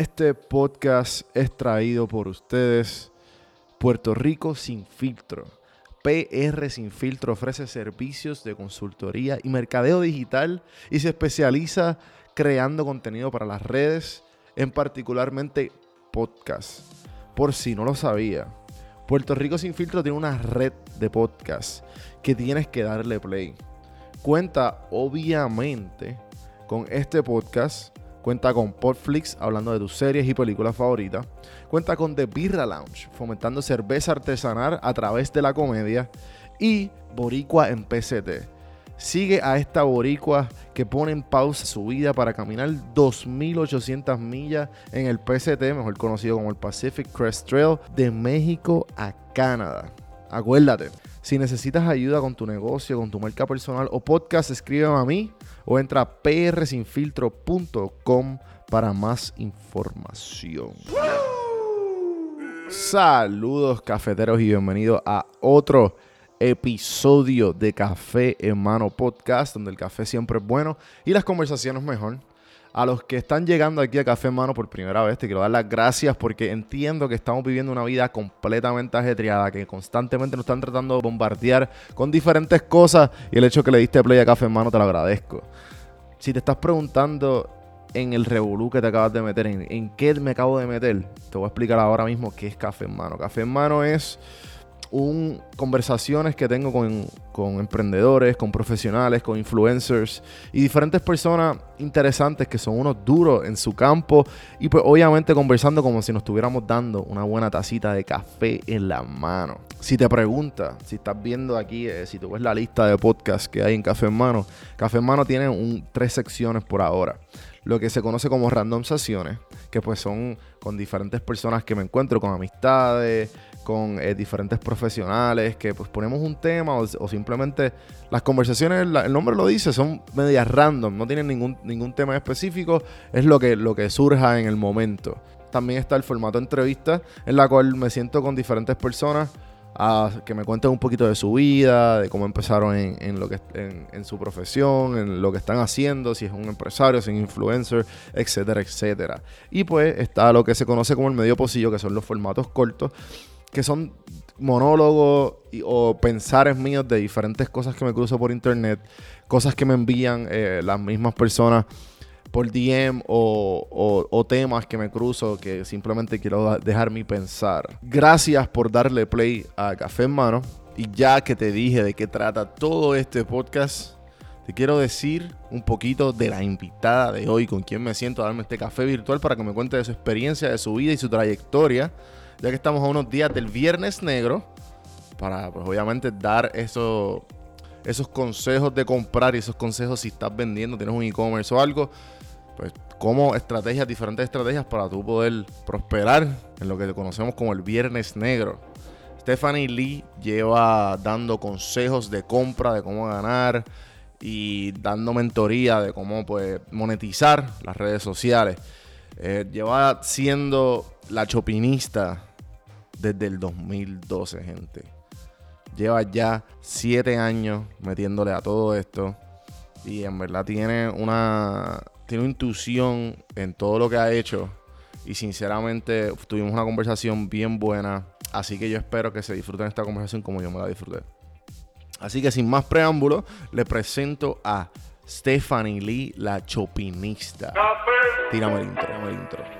Este podcast es traído por ustedes. Puerto Rico sin filtro. PR Sin Filtro ofrece servicios de consultoría y mercadeo digital y se especializa creando contenido para las redes, en particularmente podcast. Por si no lo sabía, Puerto Rico Sin Filtro tiene una red de podcasts que tienes que darle play. Cuenta obviamente con este podcast Cuenta con Podflix, hablando de tus series y películas favoritas. Cuenta con The Birra Lounge, fomentando cerveza artesanal a través de la comedia. Y Boricua en PCT. Sigue a esta boricua que pone en pausa su vida para caminar 2.800 millas en el PCT, mejor conocido como el Pacific Crest Trail, de México a Canadá. Acuérdate, si necesitas ayuda con tu negocio, con tu marca personal o podcast, escríbeme a mí o entra a prsinfiltro.com para más información. Saludos cafeteros y bienvenidos a otro episodio de Café en Mano Podcast, donde el café siempre es bueno y las conversaciones mejor. A los que están llegando aquí a Café en Mano por primera vez, te quiero dar las gracias porque entiendo que estamos viviendo una vida completamente ajetreada, que constantemente nos están tratando de bombardear con diferentes cosas y el hecho que le diste play a Café en Mano te lo agradezco. Si te estás preguntando en el revolú que te acabas de meter, en, en qué me acabo de meter, te voy a explicar ahora mismo qué es Café en Mano. Café en Mano es un, conversaciones que tengo con, con, emprendedores, con profesionales, con influencers y diferentes personas interesantes que son unos duros en su campo y pues obviamente conversando como si nos estuviéramos dando una buena tacita de café en la mano. Si te preguntas, si estás viendo aquí, eh, si tú ves la lista de podcasts que hay en Café en Mano, Café en Mano tiene un, tres secciones por ahora lo que se conoce como random sesiones, que pues son con diferentes personas que me encuentro, con amistades, con eh, diferentes profesionales, que pues ponemos un tema o, simplemente las conversaciones, el nombre lo dice, son medias random, no tienen ningún, ningún tema específico, es lo que, lo que surja en el momento. También está el formato entrevista, en la cual me siento con diferentes personas a que me cuenten un poquito de su vida, de cómo empezaron en, lo que, en, en, su profesión, en lo que están haciendo, si es un empresario, si es un influencer, etcétera, etcétera. Y pues está lo que se conoce como el medio pocillo, que son los formatos cortos, que son monólogos o pensares míos de diferentes cosas que me cruzo por internet, cosas que me envían eh, las mismas personas por DM o, temas que me cruzo que simplemente quiero dejar mi pensar. Gracias por darle play a Café en Mano. Y ya que te dije de qué trata todo este podcast, te quiero decir un poquito de la invitada de hoy, con quien me siento a darme este café virtual para que me cuente de su experiencia, de su vida y su trayectoria ya que estamos a unos días del Viernes Negro, para pues obviamente dar eso, esos consejos de comprar y esos consejos si estás vendiendo, tienes un e-commerce o algo, pues como estrategias, diferentes estrategias para tú poder prosperar en lo que conocemos como el Viernes Negro. Stephanie Lee lleva dando consejos de compra, de cómo ganar y dando mentoría de cómo pues, monetizar las redes sociales. Eh, lleva siendo la chopinista desde el 2012, gente. Lleva ya siete años metiéndole a todo esto. Y en verdad tiene una, tiene una intuición en todo lo que ha hecho. Y sinceramente tuvimos una conversación bien buena. Así que yo espero que se disfruten esta conversación como yo me la disfruté. Así que sin más preámbulos, le presento a Stephanie Lee, la chopinista. Tírame el intro, tírame el intro.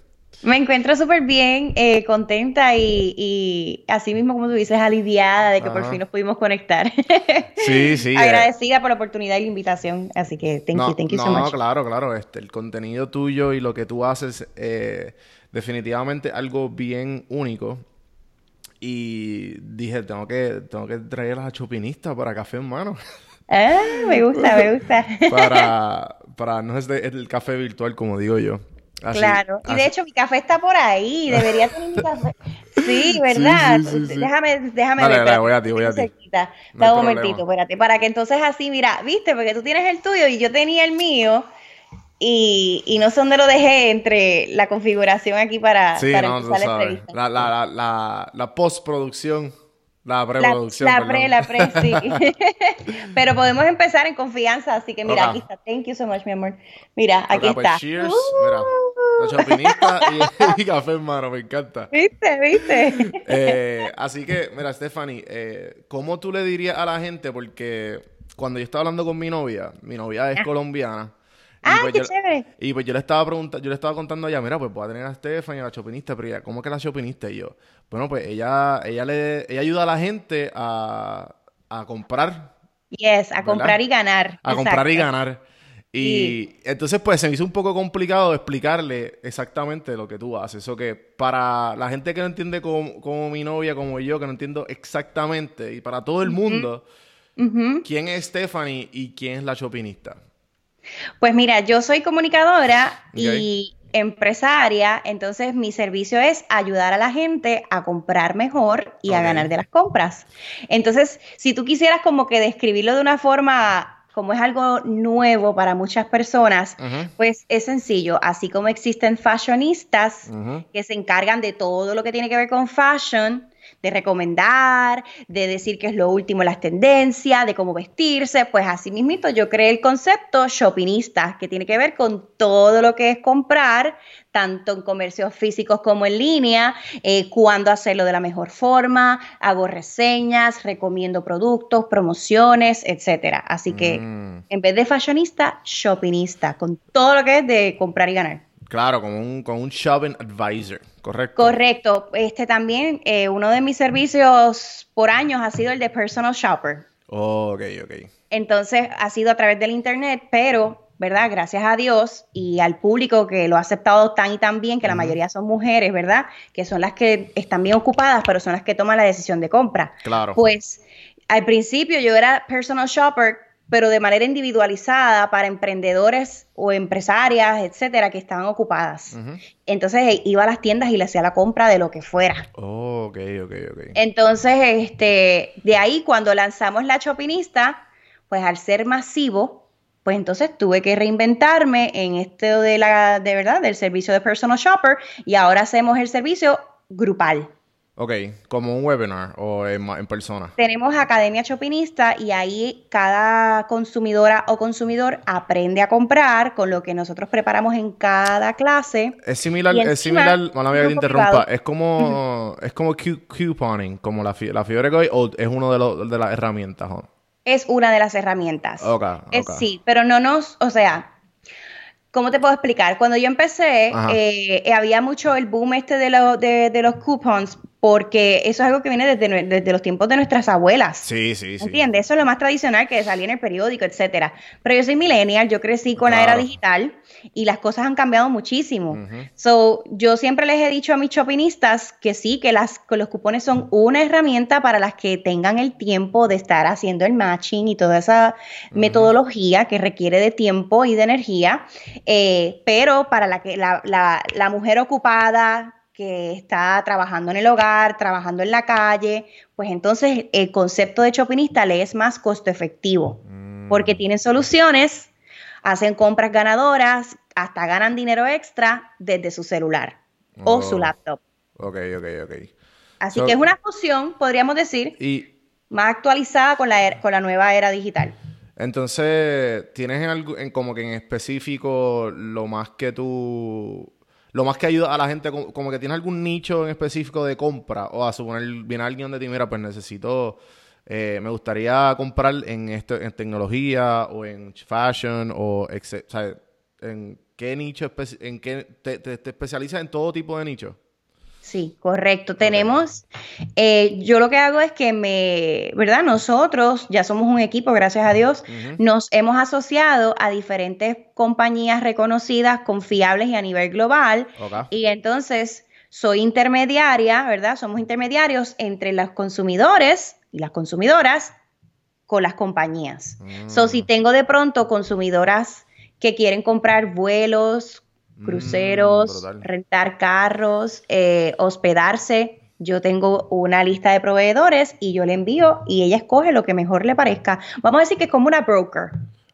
Me encuentro súper bien, eh, contenta y, así mismo como tú dices, aliviada de que por fin nos pudimos conectar. Sí, sí. Eh. Agradecida por la oportunidad y la invitación, así que thank you, thank you so much. No, claro, claro, este, el contenido tuyo y lo que tú haces, eh, definitivamente algo bien único y dije, tengo que, tengo que traer a la chopinista para café en mano. Ah, me gusta, me gusta. para, para, no es el café virtual, como digo yo. Claro, y de hecho mi café está por ahí, debería tener mi café. Sí, ¿verdad? déjame, déjame ver. Dale, voy a ti, voy a ti. un momentito, espérate, para que entonces así, mira, viste, porque tú tienes el tuyo y yo tenía el mío. Y, y no sé dónde lo dejé entre la configuración aquí para, para empezar la entrevista. La, la, la, la postproducción. La preproducción. La, la pre, la pre, sí. Pero podemos empezar en confianza, así que mira, aquí está. Thank you so much, mi amor. Mira, aquí pues, está. Cheers. Mira, la chopinista y, café hermano, me encanta. ¿Viste? ¿Viste? Eh, así que, mira, Stephanie, eh, ¿cómo tú le dirías a la gente? Porque cuando yo estaba hablando con mi novia, mi novia es ah. colombiana. Ah, pues qué yo, chévere. Y pues yo le estaba preguntando, yo le estaba contando allá, mira, pues voy a tener a Stephanie, a la chopinista, pero ella, ¿cómo que la chopinista? Y yo, bueno, pues ella, ella le, ella ayuda a la gente a, a comprar. Yes, a comprar y ganar. A comprar y ganar. Y entonces, pues se me hizo un poco complicado explicarle exactamente lo que tú haces. Eso que para la gente que no entiende como, como mi novia, como yo, que no entiendo exactamente, y para todo el mundo, ¿quién es Stephanie y quién es la chopinista? Pues mira, yo soy comunicadora y empresaria, entonces mi servicio es ayudar a la gente a comprar mejor y a ganar de las compras. Entonces, si tú quisieras como que describirlo de una forma como es algo nuevo para muchas personas, pues es sencillo. Así como existen fashionistas que se encargan de todo lo que tiene que ver con fashion, de recomendar, de decir qué es lo último las tendencias, de cómo vestirse, pues así mismito yo creé el concepto shoppingista, que tiene que ver con todo lo que es comprar, tanto en comercios físicos como en línea, eh, cuándo hacerlo de la mejor forma, hago reseñas, recomiendo productos, promociones, etcétera. Así que mm. en vez de fashionista, shoppingista, con todo lo que es de comprar y ganar. Claro, con un, con un shopping advisor, correcto. Correcto. Este también, eh, uno de mis servicios por años ha sido el de personal shopper. Oh, ok, ok. Entonces ha sido a través del internet, pero, ¿verdad? Gracias a Dios y al público que lo ha aceptado tan y tan bien, que la mayoría son mujeres, ¿verdad? Que son las que están bien ocupadas, pero son las que toman la decisión de compra. Claro. Pues al principio yo era personal shopper pero de manera individualizada para emprendedores o empresarias, etcétera, que estaban ocupadas. Entonces eh, iba a las tiendas y le hacía la compra de lo que fuera. Oh, ok, ok, ok. Entonces, este, de ahí cuando lanzamos la Chopinista, pues al ser masivo, pues entonces tuve que reinventarme en esto de la, de verdad, del servicio de personal shopper y ahora hacemos el servicio grupal. Ok, como un webinar o en, persona. Tenemos Academia Chopinista y ahí cada consumidora o consumidor aprende a comprar con lo que nosotros preparamos en cada clase. Es similar, es similar, mala mía que interrumpa, es como, es como couponing, como la, la Fiore o es uno de, de las herramientas. Es una de las herramientas. Ok, sí, pero no nos, o sea, ¿Cómo te puedo explicar? Cuando yo empecé, eh, había mucho el boom este de, de, de, los coupons, porque eso es algo que viene desde, los tiempos de nuestras abuelas. Sí, sí, sí. ¿Entiendes? Eso es lo más tradicional que salía en el periódico, etcétera. Pero yo soy millennial, yo crecí con la era digital y las cosas han cambiado muchísimo. So, yo siempre les he dicho a mis shoppingistas que sí, que, las, los cupones son una herramienta para las que tengan el tiempo de estar haciendo el matching y toda esa metodología que requiere de tiempo y de energía, eh, pero para la, que, la, la mujer ocupada, que está trabajando en el hogar, trabajando en la calle, pues entonces el concepto de shoppingista le es más costo efectivo, mm. porque tienen soluciones, hacen compras ganadoras, hasta ganan dinero extra desde su celular o su oh. laptop. Ok, ok, ok. Así que es una fusión, podríamos decir, más actualizada con la, con la nueva era digital. Entonces, ¿tienes en, en como que en específico lo más que tú lo más que ayuda a la gente, como, que tiene algún nicho en específico de compra, o a suponer, viene alguien de ti, mira, pues necesito, eh, me gustaría comprar en, esto, en tecnología o en fashion, o, o en qué nicho, en qué te, te, te especializas en todo tipo de nichos. Sí, correcto. Tenemos, eh, yo lo que hago es que me, ¿verdad? Nosotros ya somos un equipo, gracias a Dios, nos hemos asociado a diferentes compañías reconocidas, confiables y a nivel global. Y entonces soy intermediaria, ¿verdad? Somos intermediarios entre los consumidores y las consumidoras con las compañías. So, si mm. tengo de pronto consumidoras que quieren comprar vuelos, mm, cruceros, rentar carros, eh, hospedarse, yo tengo una lista de proveedores y yo le envío y ella escoge lo que mejor le parezca. Vamos a decir que es como una broker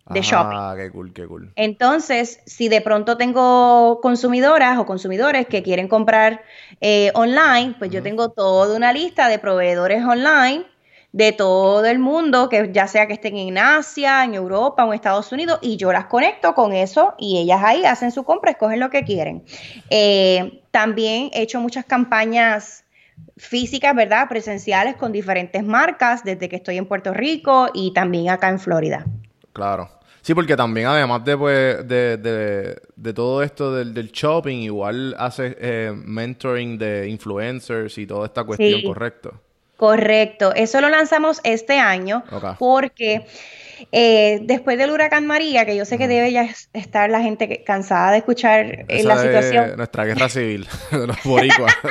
de shopping. Ah, qué cool, qué cool. Entonces, si de pronto tengo consumidoras o consumidores que quieren comprar eh, online, pues yo tengo toda una lista de proveedores online de todo el mundo, que ya sea que estén en Asia, en Europa o en Estados Unidos, y yo las conecto con eso y ellas ahí hacen su compra, escogen lo que quieren. Eh, también he hecho muchas campañas físicas, ¿verdad? Presenciales con diferentes marcas desde que estoy en Puerto Rico y también acá en Florida. Claro. Sí, porque también además de, pues, de, todo esto del, shopping, igual hace eh, mentoring de influencers y toda esta cuestión, ¿correcto? Correcto. Eso lo lanzamos este año porque eh, después del huracán María, que yo sé que debe ya estar la gente cansada de escuchar eh, la situación. nuestra guerra civil de los boricuas.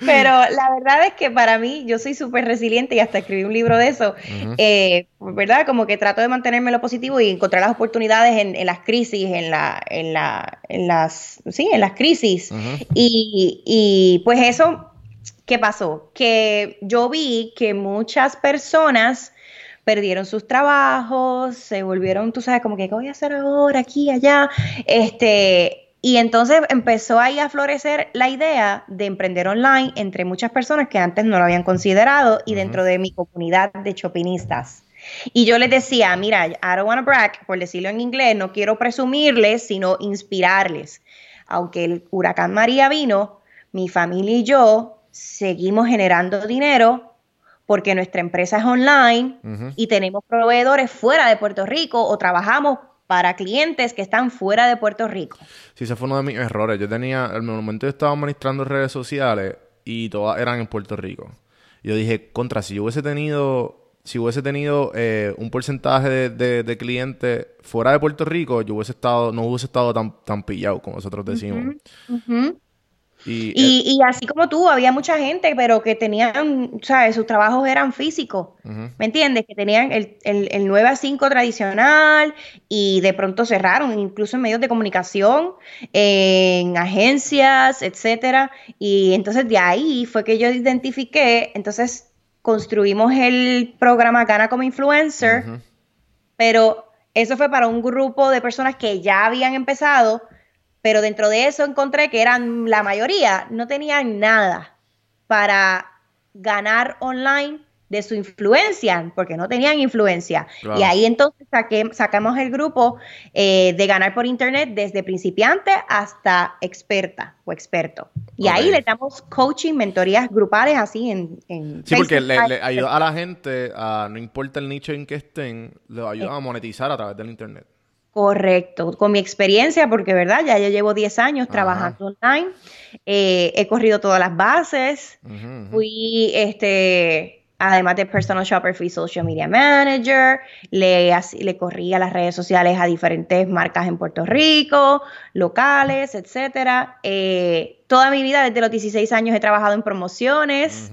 Pero la verdad es que para mí, yo soy súper resiliente y hasta escribí un libro de eso, eh, ¿verdad? Como que trato de mantenerme lo positivo y encontrar las oportunidades en, las crisis, en, la, en, la, en las, sí, en las crisis. y, y pues eso ¿Qué pasó? Que yo vi que muchas personas perdieron sus trabajos, se volvieron, tú sabes, como que, ¿qué voy a hacer ahora, aquí, allá? Este, y entonces empezó ahí a florecer la idea de emprender online entre muchas personas que antes no lo habían considerado y dentro de mi comunidad de chopinistas. Y yo les decía, mira, I don't want to brag, por decirlo en inglés, no quiero presumirles, sino inspirarles. Aunque el huracán María vino, mi familia y yo seguimos generando dinero porque nuestra empresa es online y tenemos proveedores fuera de Puerto Rico o trabajamos para clientes que están fuera de Puerto Rico. Sí, ese fue uno de mis errores. Yo tenía, el momento yo estaba administrando redes sociales y todas eran en Puerto Rico. yo dije, contra, si yo hubiese tenido, si hubiese tenido eh, un porcentaje de, clientes fuera de Puerto Rico, yo hubiese estado, no hubiese estado tan, tan pillado, como nosotros decimos. Eh, y, así como tú, había mucha gente, pero que tenían, ¿sabes? Sus trabajos eran físicos, ¿me entiendes? Que tenían el, el, 9 a 5 tradicional y de pronto cerraron, incluso en medios de comunicación, en agencias, etcétera. Y entonces de ahí fue que yo identifiqué, entonces construimos el programa Gana como Influencer, pero eso fue para un grupo de personas que ya habían empezado pero dentro de eso encontré que eran la mayoría, no tenían nada para ganar online de su influencia, porque no tenían influencia. Y ahí entonces sacamos el grupo eh, de ganar por internet desde principiante hasta experta o experto. Y ahí le damos coaching, mentorías grupales así en... en sí, porque le, ayuda a la gente, a, no importa el nicho en que estén, le ayuda a monetizar a través del internet. Correcto, con mi experiencia, porque verdad, ya yo llevo 10 años trabajando online, eh, he corrido todas las bases, fui, este, además de personal shopper, fui social media manager, le, le corrí a las redes sociales a diferentes marcas en Puerto Rico, locales, etcétera. Eh, toda mi vida, desde los 16 años, he trabajado en promociones.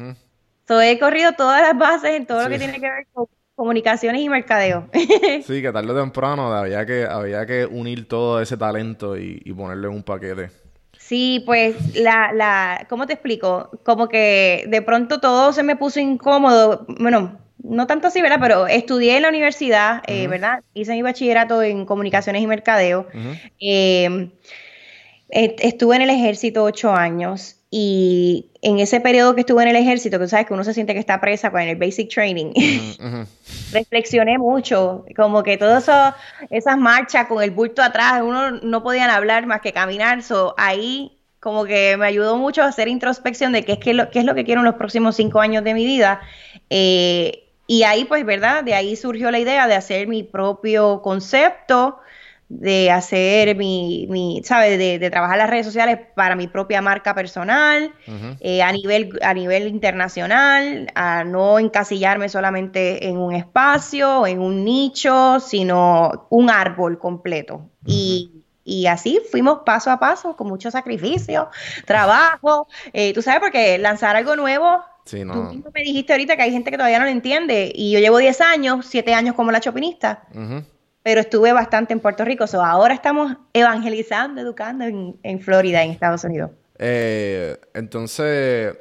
he corrido todas las bases en todo lo que tiene que ver con comunicaciones y mercadeo. sí, que tarde o temprano había que, había que unir todo ese talento y, ponerle en un paquete. Sí, pues la, la, ¿cómo te explico? Como que de pronto todo se me puso incómodo. Bueno, no tanto así, ¿verdad? Pero estudié en la universidad, eh, ¿verdad? Hice mi bachillerato en comunicaciones y mercadeo. Eh, estuve en el ejército ocho años y en ese periodo que estuve en el ejército, que sabes que uno se siente que está presa con el basic training, reflexioné mucho, como que todas esas marchas con el bulto atrás, uno no podían hablar más que caminar, so, ahí como que me ayudó mucho a hacer introspección de qué es, qué, lo, qué es lo que quiero en los próximos cinco años de mi vida. Eh, y ahí, pues, ¿verdad? De ahí surgió la idea de hacer mi propio concepto, de hacer mi, mi ¿sabes? De, trabajar las redes sociales para mi propia marca personal, eh, a, nivel, a nivel internacional, a no encasillarme solamente en un espacio, en un nicho, sino un árbol completo. Y y así fuimos paso a paso, con mucho sacrificio, trabajo. Eh, tú sabes, porque lanzar algo nuevo, sí, no. tú mismo me dijiste ahorita que hay gente que todavía no lo entiende. Y yo llevo 10 años, 7 años como la chopinista, pero estuve bastante en Puerto Rico. So, ahora estamos evangelizando, educando en, en Florida, en Estados Unidos. Eh, entonces,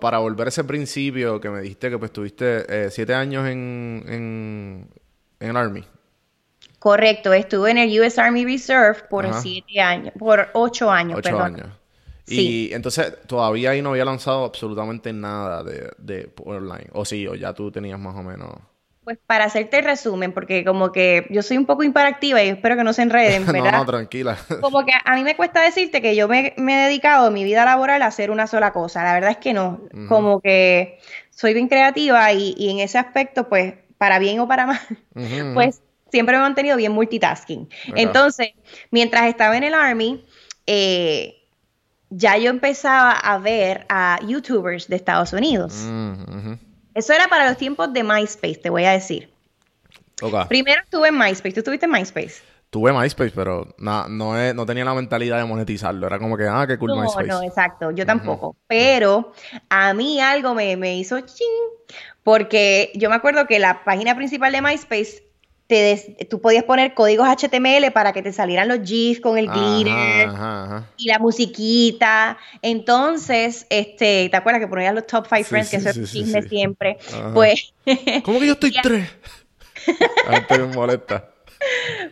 para volver a ese principio que me dijiste que pues tuviste 7 eh, años en, en, en el Army. Correcto, estuve en el US Army Reserve por siete años, por ocho años, ocho años. Y entonces todavía ahí no había lanzado absolutamente nada de, de online. O sí, o ya tú tenías más o menos. Pues para hacerte el resumen, porque como que yo soy un poco imparactiva y espero que no se enreden, ¿verdad? no, no, tranquila. como que a mí me cuesta decirte que yo me, he dedicado mi vida laboral a hacer una sola cosa. La verdad es que no. Como que soy bien creativa y, en ese aspecto, pues, para bien o para mal, pues siempre me he mantenido bien multitasking. Entonces, mientras estaba en el Army, eh, ya yo empezaba a ver a YouTubers de Estados Unidos. Mm, Eso era para los tiempos de MySpace, te voy a decir. Primero estuve en MySpace. ¿Tú estuviste en MySpace? Tuve MySpace, pero no, no, tenía la mentalidad de monetizarlo. Era como que, ah, qué cool MySpace. No, exacto. Yo tampoco. Pero a mí algo me, me hizo ching. Porque yo me acuerdo que la página principal de MySpace tú podías poner códigos HTML para que te salieran los GIFs con el glitter y la musiquita. Entonces, este, ¿te acuerdas que ponías los top five friends? que eso es chisme siempre. Pues. ¿Cómo que yo estoy tres? A ver, me molesta.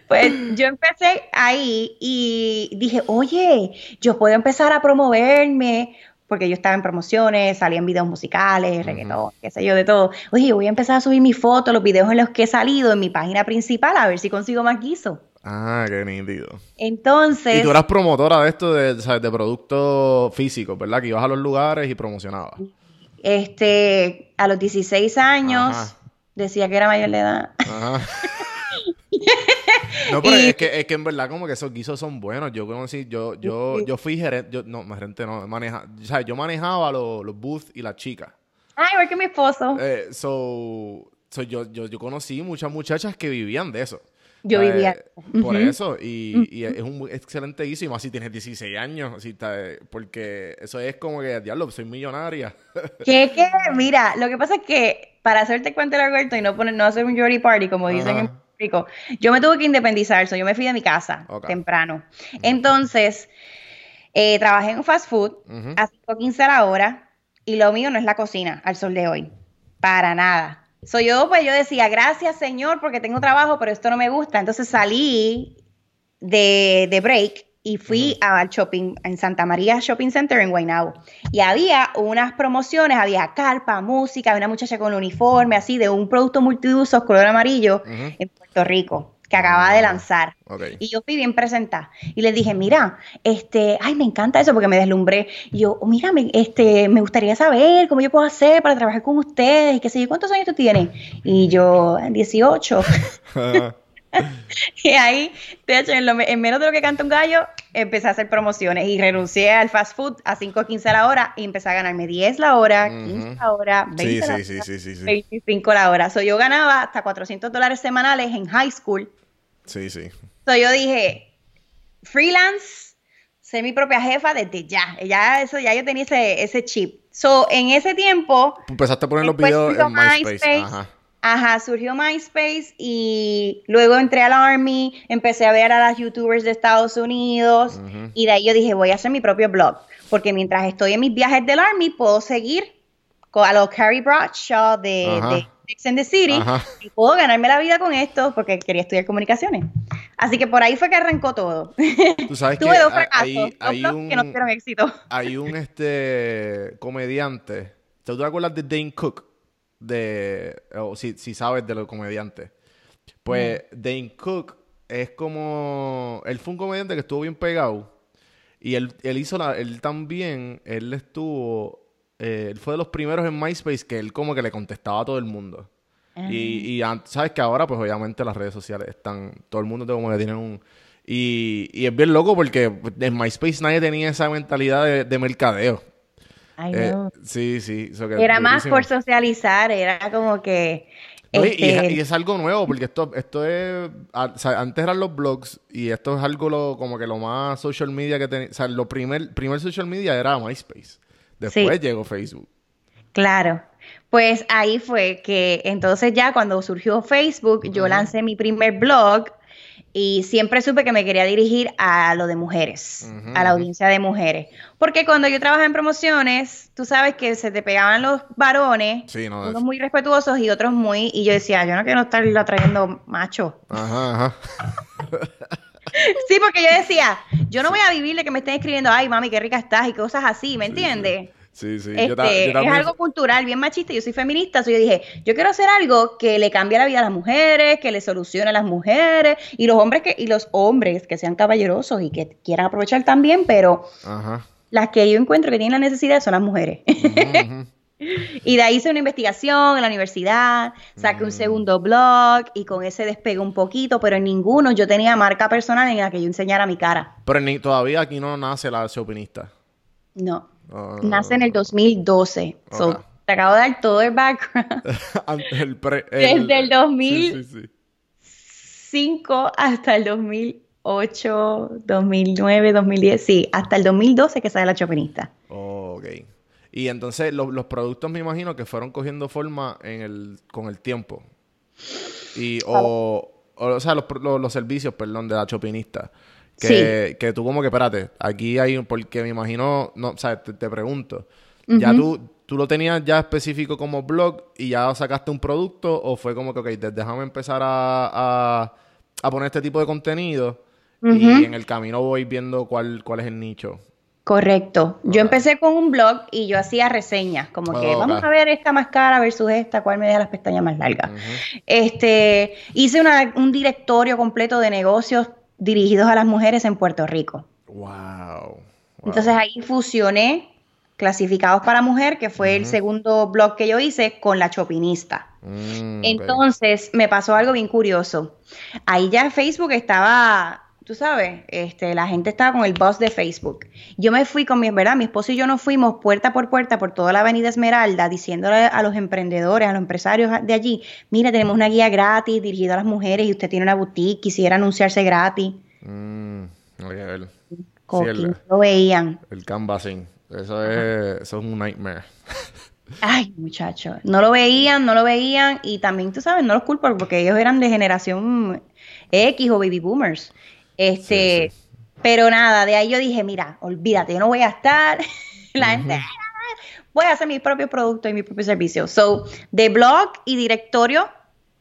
Pues yo empecé ahí y dije, oye, yo puedo empezar a promoverme porque yo estaba en promociones, salía en videos musicales, reggaetón, qué sé yo, de todo. Oye, voy a empezar a subir mi foto, los videos en los que he salido en mi página principal, a ver si consigo más guiso. Ah, qué nítido. Entonces... Y tú eras promotora de esto, de, de productos físicos, ¿verdad? Que ibas a los lugares y promocionabas. Este, a los 16 años, decía que era mayor de edad. Ajá. No, pero es, que, es que en verdad como que esos guisos son buenos. Yo conocí, yo, yo, yo fui gerente, yo, no, gerente no, maneja, o sea, yo manejaba los, los booths y las chicas. Ah, igual que mi esposo. Eh, so, so yo, yo, yo conocí muchas muchachas que vivían de eso. Yo vivía. Por eso, y, y, es un excelente guiso, y más si tienes 16 años, así porque eso es como que, diablo, soy millonaria. ¿Qué, qué? Mira, lo que pasa es que, para hacerte cuenta Alberto y no, poner, no hacer un jury party, como dicen en yo me tuve que independizar, yo me fui de mi casa temprano. Entonces, eh, trabajé en fast food a 5.15 a la hora y lo mío no es la cocina al sol de hoy. Para nada. Soy yo, pues yo decía, gracias Señor porque tengo trabajo, pero esto no me gusta. Entonces salí de, de break y fui al shopping en Santa María Shopping Center en Guaynabo. Y había unas promociones, había carpa, música, había una muchacha con un uniforme así de un producto multiusos color amarillo en Puerto Rico que acababa de ah, lanzar. Y yo fui bien presentada. Y les dije, mira, este, ay, me encanta eso porque me deslumbré. Y yo, oh, mira, me, este, me gustaría saber cómo yo puedo hacer para trabajar con ustedes y qué sé yo, ¿cuántos años tú tienes? Y yo, 18. y ahí, de hecho, en, menos de lo que canta un gallo, empecé a hacer promociones y renuncié al fast food a 5.15 a la hora y empecé a ganarme 10 la hora, 15 la hora, 20 la hora, 25 la hora. So, yo ganaba hasta 400 dólares semanales en high school. Sí, sí. So, yo dije, freelance, ser mi propia jefa desde ya. Ya, eso, ya yo tenía ese, ese chip. So, en ese tiempo... Empezaste a poner los videos en MySpace. Ajá. Ajá, surgió MySpace y luego entré al Army, empecé a ver a las YouTubers de Estados Unidos y de ahí yo dije, voy a hacer mi propio blog, porque mientras estoy en mis viajes del Army puedo seguir a los Carrie Bradshaw de, de Sex and the City y puedo ganarme la vida con esto porque quería estudiar comunicaciones. Así que por ahí fue que arrancó todo. Tú sabes que hay, un, que no tuvieron éxito. Hay un este comediante, ¿tú te acuerdas de Dane Cook? De, o si, si sabes de los comediantes. Pues Dane Cook es como, él fue un comediante que estuvo bien pegado y él, él hizo la, él también, él estuvo, eh, él fue de los primeros en MySpace que él como que le contestaba a todo el mundo. Y, y sabes que ahora pues obviamente las redes sociales están, todo el mundo como que tienen un... Y, y es bien loco porque en MySpace nadie tenía esa mentalidad de, de mercadeo. Eh, sí, sí. era más por socializar, era como que Este y, es, algo nuevo, porque esto, esto es. antes eran los blogs y esto es algo como que lo más social media que tenía. O sea, lo primer, primer social media era MySpace. Después llegó Facebook. Claro. Pues ahí fue que entonces ya cuando surgió Facebook, yo lancé mi primer blog y siempre supe que me quería dirigir a lo de mujeres, a la audiencia de mujeres. Porque cuando yo trabajaba en promociones, tú sabes que se te pegaban los varones, unos muy respetuosos y otros muy... Y yo decía, yo no quiero estar atrayendo machos. Ajá, ajá. sí, porque yo decía, yo no voy a vivir de que me estén escribiendo, ay, mami, qué rica estás y cosas así, ¿me entiendes? Sí, sí. Este, es algo cultural, bien machista. Yo soy feminista, entonces yo dije, yo quiero hacer algo que le cambie la vida a las mujeres, que le solucione a las mujeres y los hombres que y los hombres que sean caballerosos y que quieran aprovechar también, pero las que yo encuentro que tienen la necesidad son las mujeres. y de ahí hice una investigación en la universidad, saqué un mm. segundo blog y con ese despegué un poquito, pero en ninguno yo tenía marca personal en la que yo enseñara mi cara. Pero ni, todavía aquí no nace la opinista. No. Ah, Nace en el 2012. te acabo de dar todo el background. Desde el 2005 hasta el 2008, 2009, 2010. Sí, hasta el 2012 que sale la chopinista. ok. Y entonces los productos me imagino que fueron cogiendo forma en el, con el tiempo. Y, o, o, sea, los, los, servicios, perdón, de la chopinista. Que, que tú como que, espérate, aquí hay un... Porque me imagino, no, o sea, te, pregunto, ¿ya tú, tú lo tenías ya específico como blog y ya sacaste un producto o fue como que, ok, déjame empezar a, a, poner este tipo de contenido y en el camino voy viendo cuál, cuál es el nicho? Correcto. Yo empecé con un blog y yo hacía reseñas, como que vamos a ver esta más cara versus esta, cuál me deja las pestañas más largas. Este, hice una, un directorio completo de negocios dirigidos a las mujeres en Puerto Rico. Wow. Entonces ahí fusioné clasificados para mujer, que fue el segundo blog que yo hice, con la chopinista. Mm, Entonces me pasó algo bien curioso. Ahí ya Facebook estaba, tú sabes, este, la gente estaba con el boss de Facebook. Yo me fui con mi, ¿verdad? Mi esposo y yo nos fuimos puerta por puerta por toda la avenida Esmeralda, diciéndole a los emprendedores, a los empresarios de allí, mira, tenemos una guía gratis dirigida a las mujeres y usted tiene una boutique, quisiera anunciarse gratis. Mm, lo veían. El canvassing. Eso es, eso es un nightmare. Ay, muchachos, no lo veían, no lo veían y también, tú sabes, no los culpo porque ellos eran de generación X o baby boomers. Este, pero nada, de ahí yo dije, mira, olvídate, yo no voy a estar. La gente, voy a hacer mis propios productos y mis propios servicios. So, de blog y directorio,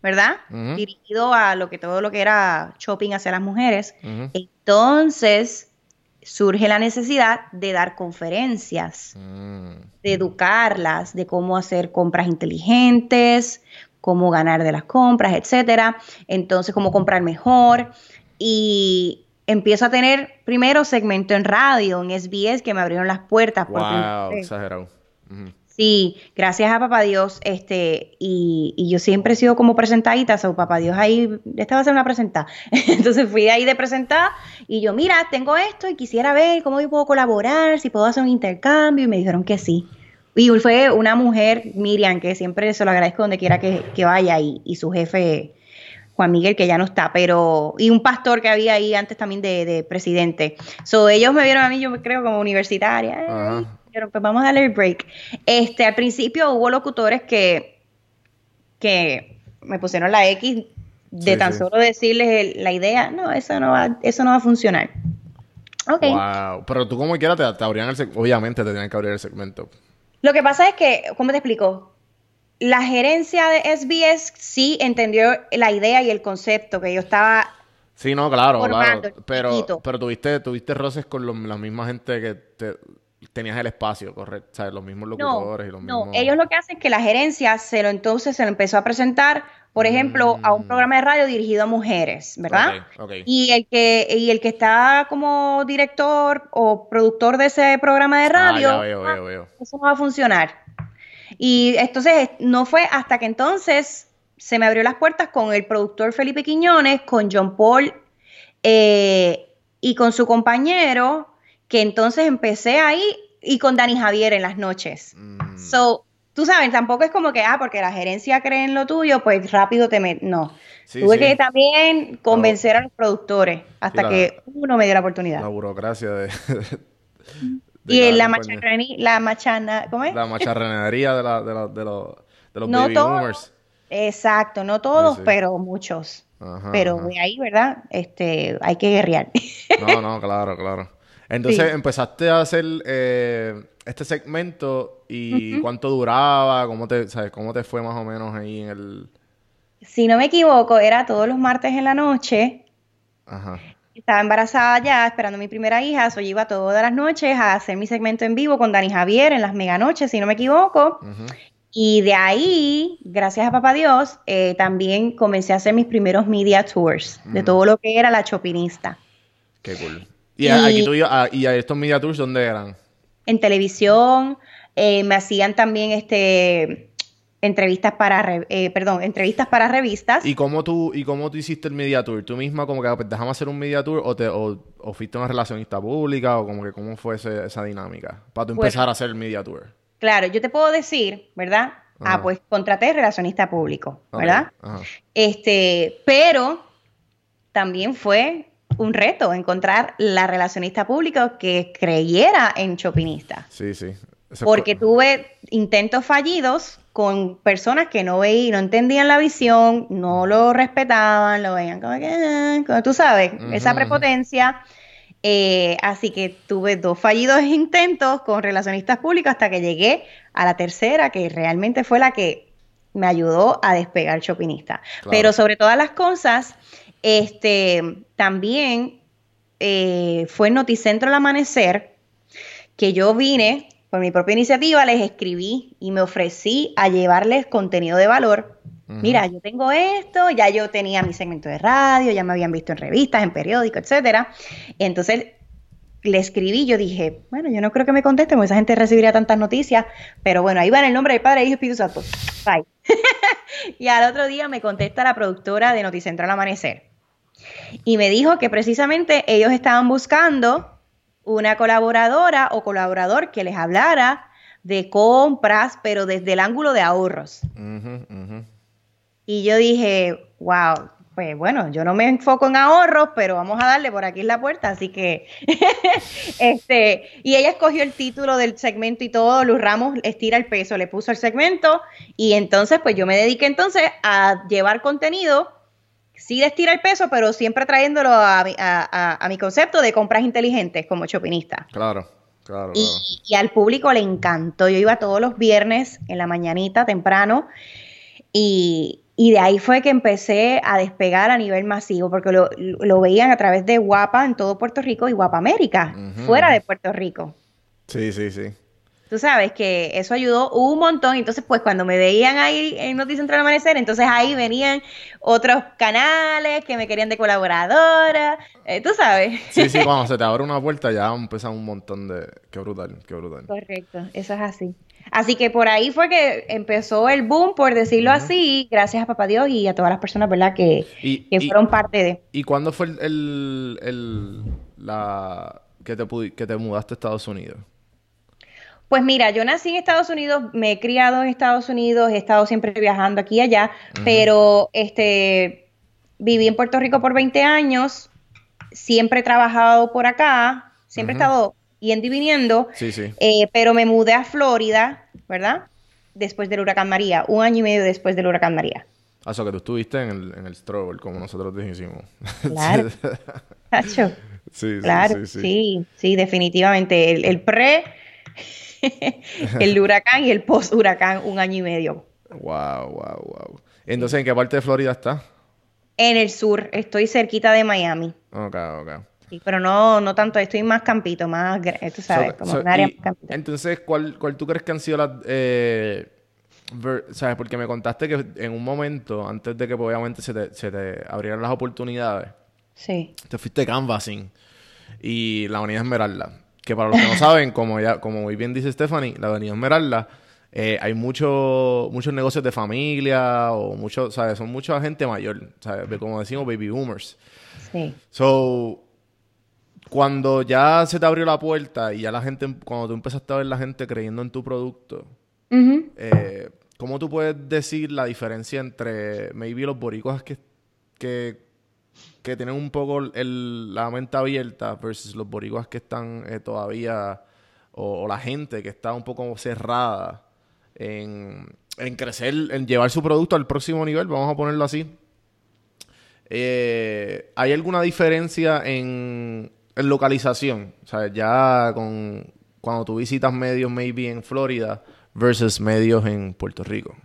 ¿verdad? Dirigido a lo que todo lo que era shopping hacia las mujeres. Entonces surge la necesidad de dar conferencias, mm. de educarlas, de cómo hacer compras inteligentes, cómo ganar de las compras, etcétera. Entonces, cómo comprar mejor y empiezo a tener primero segmento en radio, en SBS, que me abrieron las puertas. Wow, exagerado. Sí, gracias a Papá Dios, este, y, y, yo siempre he sido como presentadita, o Papá Dios ahí, esta va a ser una presentada. Entonces fui ahí de presentar y yo, mira, tengo esto y quisiera ver cómo yo puedo colaborar, si puedo hacer un intercambio, y me dijeron que sí. Y fue una mujer, Miriam, que siempre se lo agradezco donde quiera que, que vaya, y, y su jefe, Juan Miguel, que ya no está, pero, y un pastor que había ahí antes también de, presidente. So, ellos me vieron a mí, yo creo, como universitaria. pero pues vamos a darle el break. Este, al principio hubo locutores que, que me pusieron la X de tan solo decirles la idea, no, eso no va, eso no va a funcionar. Ok. Wow. Pero tú como quieras te, te abrían el obviamente te tienen que abrir el segmento. Lo que pasa es que, ¿cómo te explico? La gerencia de SBS sí entendió la idea y el concepto que yo estaba. Sí, no, claro, claro. Pero, pero tuviste, tuviste roces con la misma gente que te, tenías el espacio, correcto. O sea, los mismos locutores y los mismos. No, ellos lo que hacen es que la gerencia se lo entonces se lo empezó a presentar, por ejemplo, a un mm. programa de radio dirigido a mujeres, ¿verdad? Y el que, y el que está como director o productor de ese programa de radio, ah, ya veo, veo, veo. eso no va a funcionar. Y entonces no fue hasta que entonces se me abrió las puertas con el productor Felipe Quiñones, con John Paul eh, y con su compañero, que entonces empecé ahí y con Dani Javier en las noches. Mm. So, tú sabes, tampoco es como que, ah, porque la gerencia cree en lo tuyo, pues rápido te metes. No. Tuve que también convencer a los productores hasta que uno me dio la oportunidad. La burocracia de. y la, macharrería, la machana, ¿cómo es? La macharrenería de, la, de, la, de, los, de los baby boomers. Exacto, no todos, pero muchos. pero de ahí, ¿verdad? Este, hay que guerrear. no, no, claro, claro. Entonces empezaste a hacer eh, este segmento y cuánto duraba, cómo te, sabes, cómo te fue más o menos ahí en el. Si no me equivoco, era todos los martes en la noche. Ajá. Estaba embarazada ya, esperando a mi primera hija, so iba todas las noches a hacer mi segmento en vivo con Dani Javier en las mega noches, si no me equivoco. Y de ahí, gracias a papá Dios, eh, también comencé a hacer mis primeros media tours de todo lo que era la chopinista. Qué cool. ¿Y, aquí tú, a, y a estos media tours dónde eran? En televisión, eh, me hacían también este entrevistas para eh, perdón, entrevistas para revistas. ¿Y cómo tú y cómo tú hiciste el media tour? ¿Tú misma como que pues, dejamos hacer un media tour o te o, fuiste una relacionista pública o como que cómo fue esa dinámica para tú empezar a hacer el media tour? Claro, yo te puedo decir, ¿verdad? Ah, pues contraté relacionista público, ¿verdad? Este, pero también fue un reto encontrar la relacionista público que creyera en Chopinista. Sí, sí. Porque tuve intentos fallidos con personas que no veían, no entendían la visión, no lo respetaban, lo veían como que, como tú sabes, esa prepotencia. Eh, así que tuve dos fallidos intentos con relacionistas públicos hasta que llegué a la tercera, que realmente fue la que me ayudó a despegar Chopinista. Pero sobre todas las cosas, este, también eh, fue en Noticentro al Amanecer que yo vine por mi propia iniciativa, les escribí y me ofrecí a llevarles contenido de valor. Mira, yo tengo esto, ya yo tenía mi segmento de radio, ya me habían visto en revistas, en periódicos, etcétera. Entonces le escribí, yo dije, bueno, yo no creo que me contesten, porque esa gente recibiría tantas noticias, pero bueno, ahí va en el nombre del Padre, Hijo y Espíritu Santo. Bye. y al otro día me contesta la productora de Noticentral Amanecer. Y me dijo que precisamente ellos estaban buscando una colaboradora o colaborador que les hablara de compras, pero desde el ángulo de ahorros. Y yo dije, wow, pues bueno, yo no me enfoco en ahorros, pero vamos a darle por aquí en la puerta, así que, este, y ella escogió el título del segmento y todo, Luz Ramos estira el peso, le puso el segmento, y entonces, pues yo me dediqué entonces a llevar contenido sí de estira el peso, pero siempre trayéndolo a, a, mi concepto de compras inteligentes como chopinista. Claro. Claro, y, y, al público le encantó. Yo iba todos los viernes en la mañanita temprano y, y de ahí fue que empecé a despegar a nivel masivo, porque lo, lo veían a través de Guapa en todo Puerto Rico y Guapa América, fuera de Puerto Rico. Sí, sí, sí. Tú sabes que eso ayudó un montón. Entonces, pues cuando me veían ahí en Noticias Entre el Amanecer, entonces ahí venían otros canales que me querían de colaboradora. Eh, tú sabes. Sí, sí, cuando se te abre una puerta ya empieza un montón de... Qué brutal, qué brutal. Correcto, eso es así. Así que por ahí fue que empezó el boom, por decirlo así, gracias a Papá Dios y a todas las personas, ¿verdad? Que, que fueron parte de. ¿Y cuándo fue el, el, la que te, que te mudaste a Estados Unidos? Pues mira, yo nací en Estados Unidos, me he criado en Estados Unidos, he estado siempre viajando aquí y allá, pero este viví en Puerto Rico por 20 años, siempre he trabajado por acá, siempre he estado yendo y viniendo, sí, sí. Eh, pero me mudé a Florida, ¿verdad? Después del huracán María, un año y medio después del huracán María. Ah, eso que tú estuviste en el, en el struggle, como nosotros dijimos. Claro. sí, claro, sí, sí, sí, definitivamente. el pre el huracán y el post-huracán un año y medio. Wow, wow, wow. Entonces, ¿en qué parte de Florida está? En el sur, estoy cerquita de Miami. Ok, ok. Sí, pero no, no tanto, estoy más campito, más, tú sabes, como un área más campito. Entonces, ¿cuál, ¿cuál tú crees que han sido las... Eh, ¿Sabes? Porque me contaste que en un momento, antes de que obviamente se te, se te abrieran las oportunidades, sí. te fuiste canvassing y la Avenida Esmeralda que para los que no saben, como ya, como muy bien dice Stephanie, la Avenida Esmeralda, eh, hay mucho, muchos negocios de familia o muchos, ¿sabes? Son mucha gente mayor, ¿sabes? Como decimos, baby boomers. Sí. So, cuando ya se te abrió la puerta y ya la gente, cuando tú empezaste a ver la gente creyendo en tu producto, Eh, ¿Cómo tú puedes decir la diferencia entre maybe los boricuas que, que, tienen un poco la mente abierta versus los boricuas que están eh, todavía, o, la gente que está un poco cerrada en, en crecer, en llevar su producto al próximo nivel, vamos a ponerlo así? Eh, ¿Hay alguna diferencia en, en, localización? O sea, ya con cuando tú visitas medios maybe en Florida versus medios en Puerto Rico.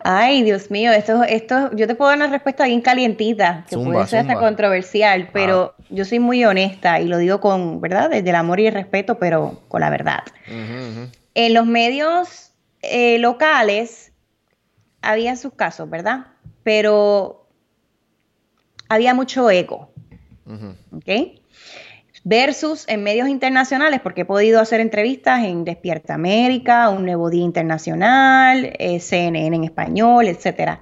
Ay, Dios mío, esto, esto, yo te puedo dar una respuesta bien calientita, que puede ser hasta controversial, pero ah. yo soy muy honesta y lo digo con, ¿verdad? Desde el amor y el respeto, pero con la verdad. En los medios eh, locales había sus casos, ¿verdad? Pero había mucho eco. ¿Ok? Versus en medios internacionales, porque he podido hacer entrevistas en Despierta América, Un Nuevo Día Internacional, eh, CNN en español, etc.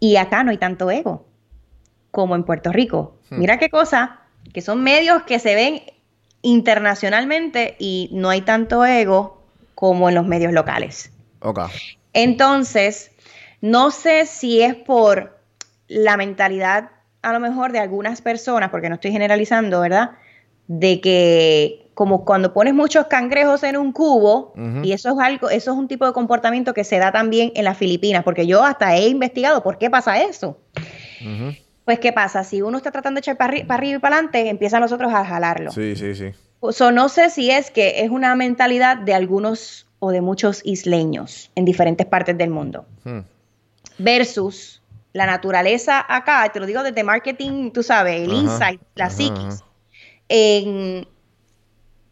Y acá no hay tanto ego como en Puerto Rico. Hmm. Mira qué cosa, que son medios que se ven internacionalmente y no hay tanto ego como en los medios locales. Okay. Entonces, no sé si es por la mentalidad a lo mejor de algunas personas, porque no estoy generalizando, ¿verdad? De que como cuando pones muchos cangrejos en un cubo, y eso es algo, eso es un tipo de comportamiento que se da también en las Filipinas, porque yo hasta he investigado por qué pasa eso. Pues, ¿qué pasa? Si uno está tratando de echar para, arriba y para adelante, empiezan los otros a jalarlo. Sí, sí, sí. O sea, no sé si es que es una mentalidad de algunos o de muchos isleños en diferentes partes del mundo. Hmm. Versus la naturaleza acá, te lo digo desde marketing, tú sabes, el insight, la psiquis. En,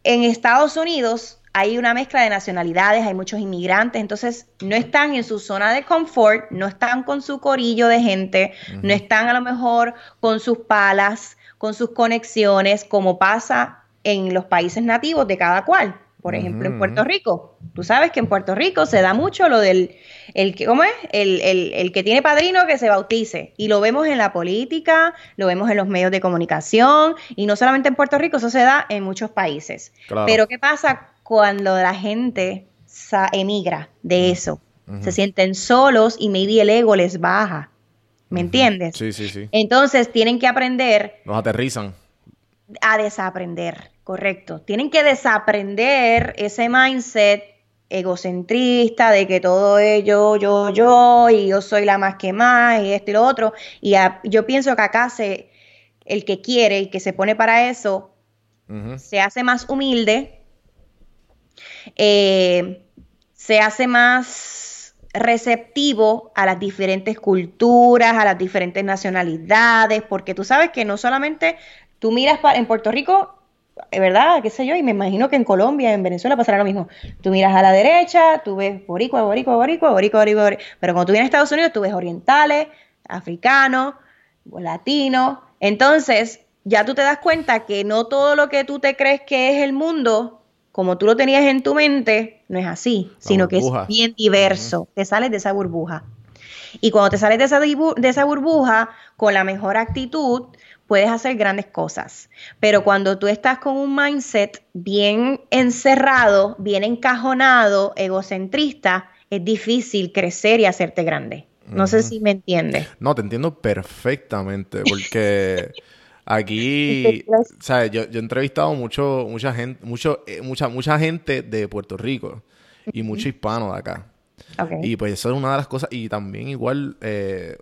Estados Unidos hay una mezcla de nacionalidades, hay muchos inmigrantes, entonces no están en su zona de confort, no están con su corillo de gente, no están a lo mejor con sus palas, con sus conexiones, como pasa en los países nativos de cada cual. Por ejemplo, en Puerto Rico. Tú sabes que en Puerto Rico se da mucho lo del, el, ¿cómo es? El, que tiene padrino que se bautice. Y lo vemos en la política, lo vemos en los medios de comunicación, y no solamente en Puerto Rico, eso se da en muchos países. Pero ¿qué pasa cuando la gente emigra de eso? Se sienten solos y maybe el ego les baja. ¿Me entiendes? Sí, sí, sí. Entonces tienen que aprender. Los aterrizan. A desaprender. Correcto. Tienen que desaprender ese mindset egocentrista de que todo es yo, yo, yo, y yo soy la más que más, y esto y lo otro. Y yo pienso que acá se, el que quiere y que se pone para eso, se hace más humilde, eh, se hace más receptivo a las diferentes culturas, a las diferentes nacionalidades, porque tú sabes que no solamente tú miras en Puerto Rico, ¿verdad? ¿Qué sé yo? Y me imagino que en Colombia, en Venezuela pasará lo mismo. Tú miras a la derecha, tú ves boricua, boricua, boricua, boricua, boricua, Pero cuando tú vienes a Estados Unidos, tú ves orientales, africanos, latinos. Entonces, ya tú te das cuenta que no todo lo que tú te crees que es el mundo, como tú lo tenías en tu mente, no es así, sino que es bien diverso. Te sales de esa burbuja. Y cuando te sales de esa, de esa burbuja con la mejor actitud, puedes hacer grandes cosas. Pero cuando tú estás con un mindset bien encerrado, bien encajonado, egocentrista, es difícil crecer y hacerte grande. No sé si me entiendes. No, te entiendo perfectamente, porque aquí, ¿sabes? Yo, yo, he entrevistado mucho, mucha gente, mucho, eh, mucha, mucha gente de Puerto Rico y mucho hispano de acá. Y pues eso es una de las cosas, y también igual, eh,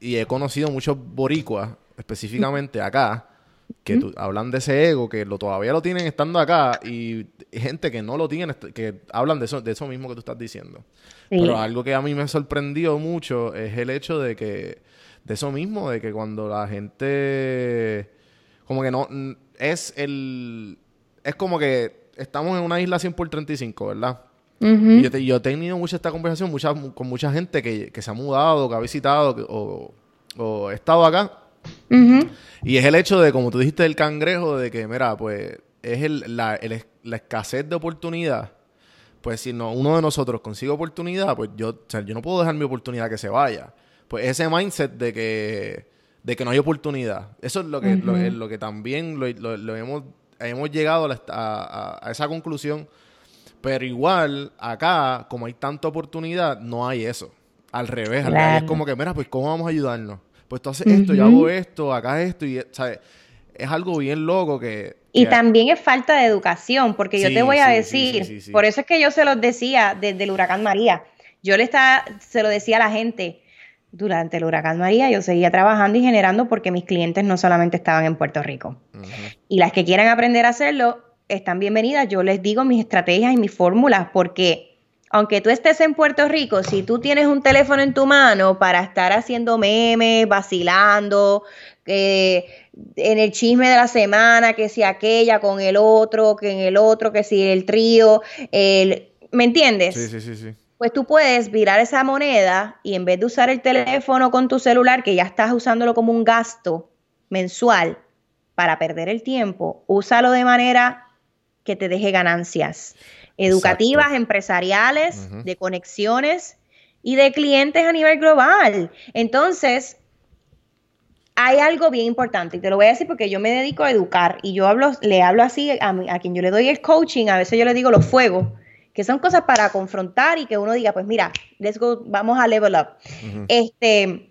y he conocido muchos boricuas específicamente acá, que hablan de ese ego, que lo, todavía lo tienen estando acá, y gente que no lo tiene, que hablan de eso, de eso mismo que tú estás diciendo. Pero algo que a mí me sorprendió mucho es el hecho de que, de eso mismo, de que cuando la gente, como que no, es el, es como que estamos en una isla 100 por 35, ¿verdad? y yo, he tenido mucha esta conversación mucha, con mucha gente que, se ha mudado, que ha visitado o, o estado acá y es el hecho de, como tú dijiste, del cangrejo, de que, mira, pues es el, la, escasez de oportunidad. Pues si no, uno de nosotros consigue oportunidad, pues yo, yo no puedo dejar mi oportunidad que se vaya. Pues ese mindset de que, de que no hay oportunidad. Eso es lo que, lo, que también lo, hemos, hemos llegado a, esa conclusión Pero igual, acá, como hay tanta oportunidad, no hay eso. Al revés, es como que, mira, pues, ¿cómo vamos a ayudarnos? Pues tú haces esto, yo hago esto, acá esto, y, ¿sabes? Es algo bien loco que... Y también es falta de educación, porque yo te voy a decir, por eso es que yo se los decía desde el huracán María. Yo le estaba, se lo decía a la gente, durante el huracán María yo seguía trabajando y generando porque mis clientes no solamente estaban en Puerto Rico. Y las que quieran aprender a hacerlo, están bienvenidas. Yo les digo mis estrategias y mis fórmulas porque aunque tú estés en Puerto Rico, si tú tienes un teléfono en tu mano para estar haciendo memes, vacilando, en el chisme de la semana, que si aquella con el otro, que en el otro, que si el trío, el, ¿me entiendes? Sí, sí, sí, sí. Pues tú puedes virar esa moneda y en vez de usar el teléfono con tu celular, que ya estás usándolo como un gasto mensual para perder el tiempo, úsalo de manera que te deje ganancias educativas, empresariales, de conexiones y de clientes a nivel global. Entonces, hay algo bien importante y te lo voy a decir porque yo me dedico a educar y yo hablo, le hablo así a, a quien yo le doy el coaching, a veces yo le digo los fuegos, que son cosas para confrontar y que uno diga, pues mira, let's go, vamos a level up. Este,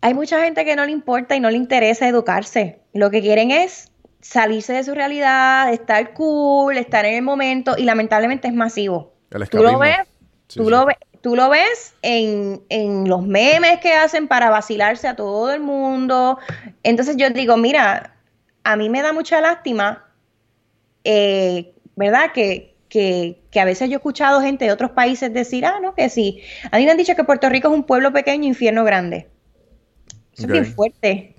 hay mucha gente que no le importa y no le interesa educarse. Lo que quieren es salirse de su realidad, estar cool, estar en el momento y lamentablemente es masivo. tú lo ves, tú, Lo tú lo ves en, en, los memes que hacen para vacilarse a todo el mundo. Entonces yo digo, mira, a mí me da mucha lástima, eh, ¿verdad? Que, que, que, a veces yo he escuchado gente de otros países decir, ah, no, que sí. A mí me han dicho que Puerto Rico es un pueblo pequeño, infierno grande. Eso es bien fuerte.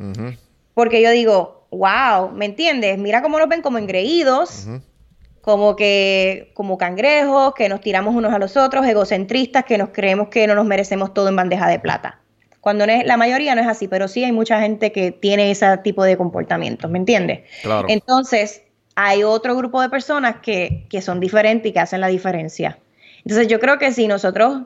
Porque yo digo, wow, ¿me entiendes? Mira cómo nos ven como engreídos, como que, como cangrejos, que nos tiramos unos a los otros, egocentristas, que nos creemos que no nos merecemos todo en bandeja de plata. Cuando la mayoría no es así, pero sí hay mucha gente que tiene ese tipo de comportamientos, ¿me entiendes? Claro. Entonces, hay otro grupo de personas que, que son diferentes y que hacen la diferencia. Entonces, yo creo que si nosotros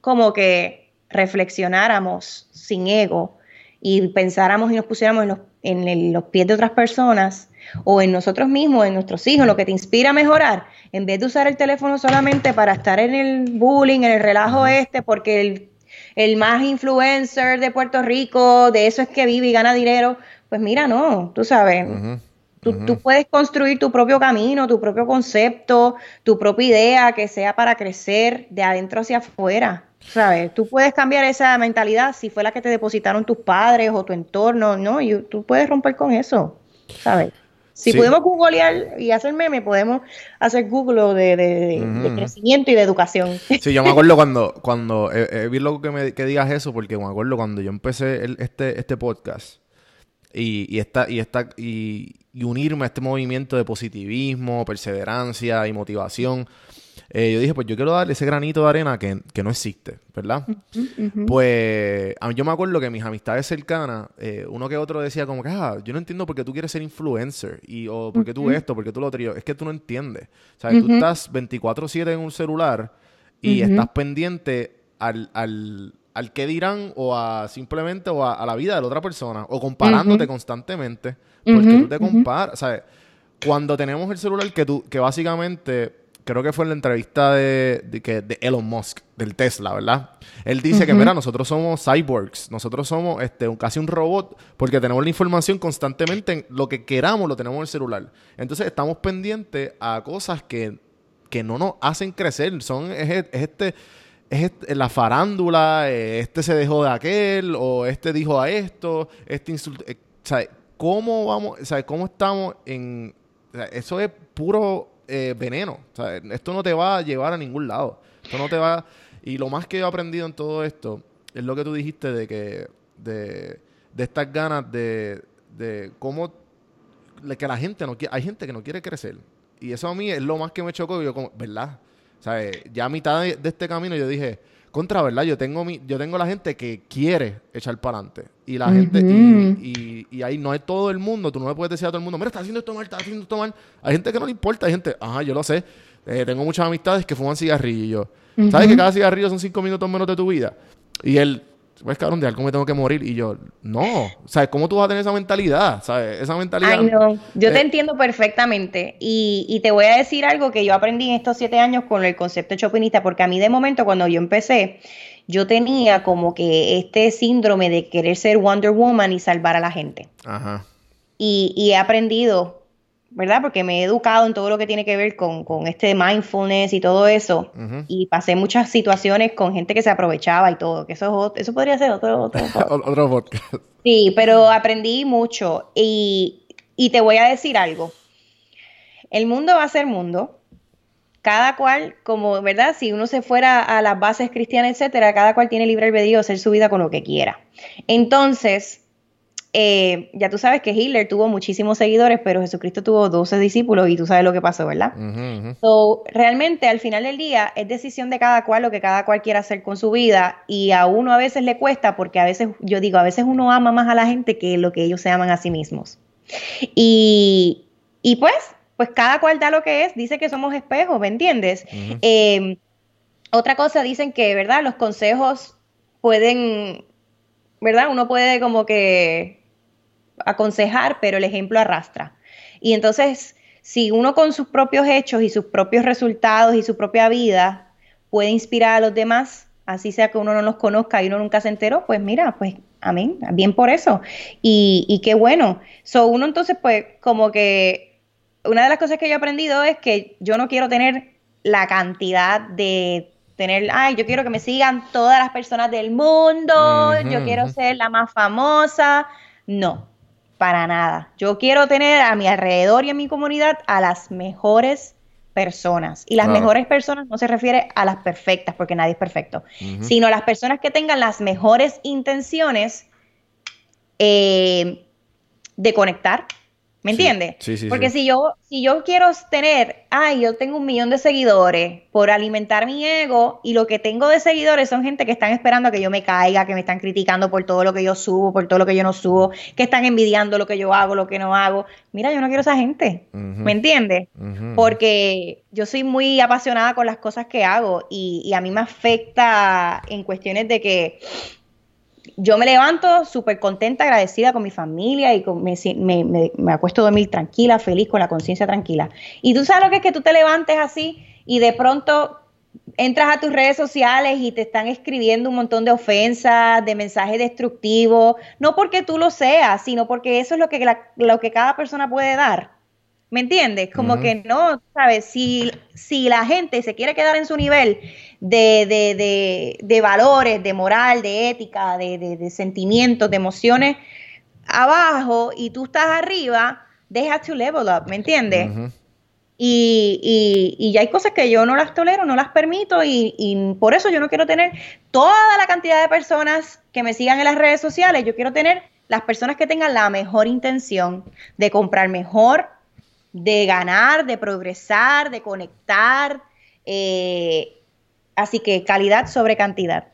como que reflexionáramos sin ego y pensáramos y nos pusiéramos en los en los pies de otras personas o en nosotros mismos, en nuestros hijos, lo que te inspira a mejorar, en vez de usar el teléfono solamente para estar en el bullying, en el relajo este, porque el, más influencer de Puerto Rico, de eso es que vive y gana dinero, pues mira, no, tú sabes. Tú, tú, puedes construir tu propio camino, tu propio concepto, tu propia idea que sea para crecer de adentro hacia afuera. ¿Sabes? Tú puedes cambiar esa mentalidad si fue la que te depositaron tus padres o tu entorno, ¿no? Y tú puedes romper con eso, ¿sabes? Si podemos googlear y hacer meme, podemos hacer Google de, crecimiento y de educación. Sí, yo me acuerdo cuando, cuando eh, eh, vi lo que, me, que digas eso, porque me acuerdo cuando yo empecé este, este podcast y, y, esta, y, esta, y, y unirme a este movimiento de positivismo, perseverancia y motivación. Eh, yo dije, pues yo quiero darle ese granito de arena que, no existe, ¿verdad? Pues a mí, yo me acuerdo que mis amistades cercanas, eh, uno que otro decía como que, ah, yo no entiendo por qué tú quieres ser influencer, y, o por qué tú esto, por qué tú lo otro. Es que tú no entiendes. O sea, tú estás 24/7 en un celular y estás pendiente al, al, al qué dirán o a simplemente o a, la vida de la otra persona o comparándote constantemente porque tú te comparas, ¿sabes? Cuando tenemos el celular que tú que básicamente creo que fue en la entrevista de, de, Elon Musk, del Tesla, ¿verdad? Él dice que, mira, nosotros somos cyborgs, nosotros somos este, un, casi un robot, porque tenemos la información constantemente, en lo que queramos lo tenemos en el celular. Entonces estamos pendientes a cosas que, que no nos hacen crecer. Son, es, este, es la farándula, eh, este se dejó de aquel, o este dijo a esto, este insulto. Eh, ¿Cómo vamos, o cómo estamos en... eso es puro eh, veneno. Esto no te va a llevar a ningún lado. Esto no te va... Y lo más que he aprendido en todo esto es lo que tú dijiste de que... De, de estas ganas de, de cómo... que la gente no quiere... Hay gente que no quiere crecer. Y eso a mí es lo más que me chocó. Yo como, ¿verdad? O sea, ya a mitad de este camino yo dije contra, ¿verdad? Yo tengo mi, yo tengo la gente que quiere echar para adelante. Y la gente, y, y, ahí no es todo el mundo, tú no le puedes decir a todo el mundo, mira, está haciendo esto mal, está haciendo esto mal. Hay gente que no le importa, hay gente, ajá, yo lo sé. Eh, tengo muchas amistades que fuman cigarrillos. ¿Sabes que cada cigarrillo son cinco minutos menos de tu vida? Y él pues cabrón, de algo me tengo que morir. Y yo, no. ¿Sabes? ¿Cómo tú vas a tener esa mentalidad? ¿Sabes? Esa mentalidad. Ay, no. Yo te eh, entiendo perfectamente. Y, y, te voy a decir algo que yo aprendí en estos siete años con el concepto chopinista, porque a mí de momento, cuando yo empecé, yo tenía como que este síndrome de querer ser Wonder Woman y salvar a la gente. Ajá. Y, y he aprendido ¿verdad? Porque me he educado en todo lo que tiene que ver con, este mindfulness y todo eso. Y pasé muchas situaciones con gente que se aprovechaba y todo, que eso, eso podría ser otro, otro, otro podcast. Sí, pero aprendí mucho. Y, y te voy a decir algo. El mundo va a ser mundo. Cada cual, como, ¿verdad? Si uno se fuera a las bases cristianas, etcétera, cada cual tiene libre albedrío de hacer su vida con lo que quiera. Entonces, eh, ya tú sabes que Hitler tuvo muchísimos seguidores, pero Jesucristo tuvo 12 discípulos y tú sabes lo que pasó, ¿verdad? realmente al final del día es decisión de cada cual lo que cada cual quiera hacer con su vida y a uno a veces le cuesta porque a veces, yo digo, a veces uno ama más a la gente que lo que ellos se aman a sí mismos. Y, pues, pues cada cual da lo que es, dice que somos espejos, ¿me entiendes? Em, otra cosa, dicen que, ¿verdad? Los consejos pueden, ¿verdad? Uno puede como que aconsejar, pero el ejemplo arrastra. Y entonces, si uno con sus propios hechos y sus propios resultados y su propia vida puede inspirar a los demás, así sea que uno no los conozca y uno nunca se enteró, pues mira, pues amén, bien por eso. Y, y qué bueno. So, uno entonces, pues, como que una de las cosas que yo he aprendido es que yo no quiero tener la cantidad de tener, ay, yo quiero que me sigan todas las personas del mundo, yo quiero ser la más famosa. No, para nada. Yo quiero tener a mi alrededor y en mi comunidad a las mejores personas. Y las mejores personas no se refiere a las perfectas, porque nadie es perfecto, sino a las personas que tengan las mejores intenciones eh, de conectar, ¿Me entiendes? Sí, sí, Porque si yo si yo quiero tener, ay, yo tengo un millón de seguidores por alimentar mi ego y lo que tengo de seguidores son gente que están esperando a que yo me caiga, que me están criticando por todo lo que yo subo, por todo lo que yo no subo, que están envidiando lo que yo hago, lo que no hago. Mira, yo no quiero esa gente. ¿Me entiendes? Porque yo soy muy apasionada con las cosas que hago y, y a mí me afecta en cuestiones de que yo me levanto súper contenta, agradecida con mi familia y con, me, me, me, acuesto a dormir tranquila, feliz, con la conciencia tranquila. Y tú sabes lo que es que tú te levantes así y de pronto entras a tus redes sociales y te están escribiendo un montón de ofensas, de mensajes destructivos, no porque tú lo seas, sino porque eso es lo que, lo que cada persona puede dar. ¿Me entiendes? Como que no, ¿sabes? Si, si la gente se quiere quedar en su nivel de, de, de, de valores, de moral, de ética, de, sentimientos, de emociones abajo y tú estás arriba, they have to level up, ¿me entiendes? y, y, y, hay cosas que yo no las tolero, no las permito y, y por eso yo no quiero tener toda la cantidad de personas que me sigan en las redes sociales, yo quiero tener las personas que tengan la mejor intención de comprar mejor, de ganar, de progresar, de conectar. Eh, así que calidad sobre cantidad.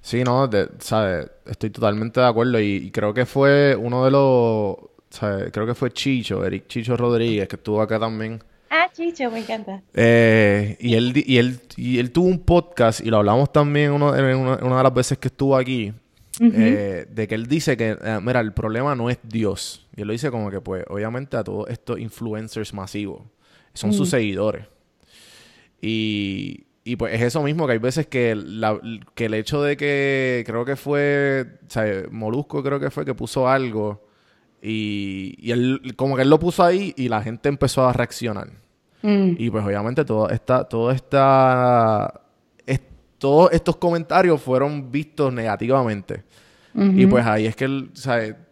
Sí, no, ¿sabes? Estoy totalmente de acuerdo y, creo que fue uno de los, ¿sabes? Creo que fue Chicho, Eric Chicho Rodríguez, que estuvo acá también. Ah, Chicho, me encanta. Eh, y, él, y, él, y él tuvo un podcast y lo hablamos también uno, en una, una de las veces que estuvo aquí, eh, de que él dice que, eh, mira, el problema no es Dios. Y él lo dice como que, pues, obviamente a todos estos influencers masivos son sus seguidores. Y, y, pues es eso mismo, que hay veces que, que el hecho de que creo que fue, o sea, Molusco creo que fue que puso algo y, y él, como que él lo puso ahí y la gente empezó a reaccionar. Mm. Y pues obviamente todo esta, todo esta todos estos comentarios fueron vistos negativamente. Y pues ahí es que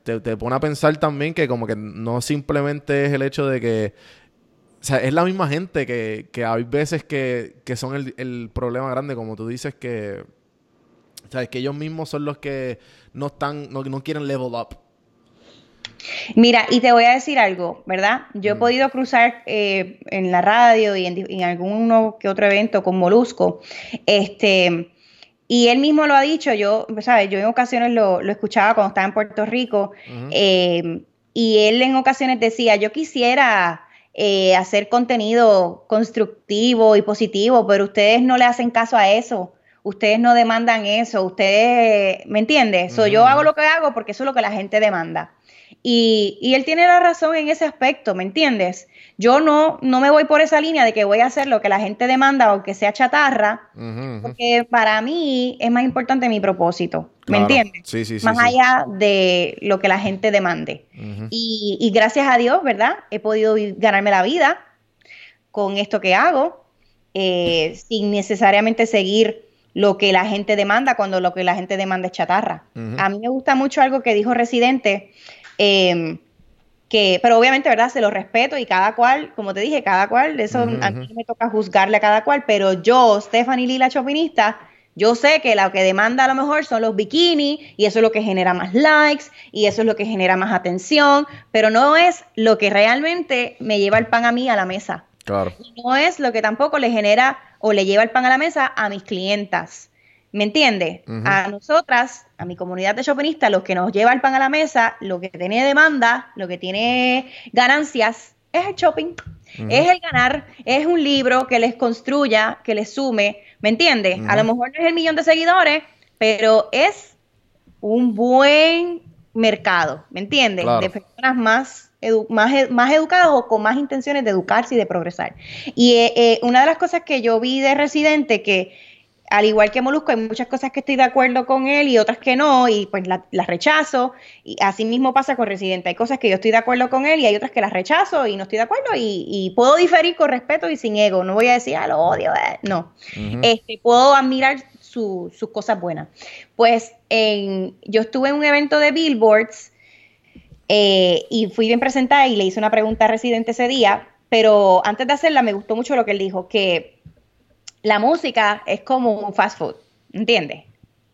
Te, te, pone a pensar también que como que no simplemente es el hecho de que... O sea, es la misma gente que, que hay veces que, que son el, el, problema grande, como tú dices, que... O sea, es que ellos mismos son los que no están, no, no quieren level up. Mira, y te voy a decir algo, ¿verdad? Yo he mm. podido cruzar eh, en la radio y en, alguno que otro evento con Molusco, este, y él mismo lo ha dicho, yo, ¿sabes? Yo en ocasiones lo, escuchaba cuando estaba en Puerto Rico, eh, y él en ocasiones decía, yo quisiera eh, hacer contenido constructivo y positivo, pero ustedes no le hacen caso a eso ustedes no demandan eso, ustedes, ¿me entiendes? So, yo hago lo que hago porque eso es lo que la gente demanda. Y, y, él tiene la razón en ese aspecto, ¿me entiendes? Yo no, no me voy por esa línea de que voy a hacer lo que la gente demanda, aunque sea chatarra, porque para mí es más importante mi propósito, ¿me entiendes? Sí, sí, más allá de lo que la gente demande. y, y, gracias a Dios, ¿verdad? He podido ganarme la vida con esto que hago, eh, sin necesariamente seguir lo que la gente demanda cuando lo que la gente demanda es chatarra. A mí me gusta mucho algo que dijo Residente, em, que, pero obviamente, ¿verdad? Se lo respeto y cada cual, como te dije, cada cual, eso a mí me toca juzgarle a cada cual, pero yo, Stephanie Lila Chopinista, yo sé que lo que demanda a lo mejor son los bikinis y eso es lo que genera más likes y eso es lo que genera más atención, pero no es lo que realmente me lleva el pan a mí a la mesa. Claro. no es lo que tampoco le genera o le lleva el pan a la mesa a mis clientas. ¿Me entiende? A nosotras, a mi comunidad de shoppingistas, lo que nos lleva el pan a la mesa, lo que tiene demanda, lo que tiene ganancias, es el shopping, es el ganar, es un libro que les construya, que les sume, ¿me entiende? A lo mejor no es el millón de seguidores, pero es un buen mercado, ¿me entiende? De personas más más, más educados o con más intenciones de educarse y de progresar. Y eh, eh, una de las cosas que yo vi de Residente, que al igual que Molusco, hay muchas cosas que estoy de acuerdo con él y otras que no, y pues las rechazo. Y así mismo pasa con Residente. Hay cosas que yo estoy de acuerdo con él y hay otras que las rechazo y no estoy de acuerdo. Y, puedo diferir con respeto y sin ego. No voy a decir, ah, lo odio. Eh". No. este, puedo admirar sus cosas buenas. Pues en, yo estuve en un evento de Billboards eh, y fui bien presentada y le hice una pregunta a Residente ese día, pero antes de hacerla me gustó mucho lo que él dijo, que la música es como un fast food, ¿entiendes?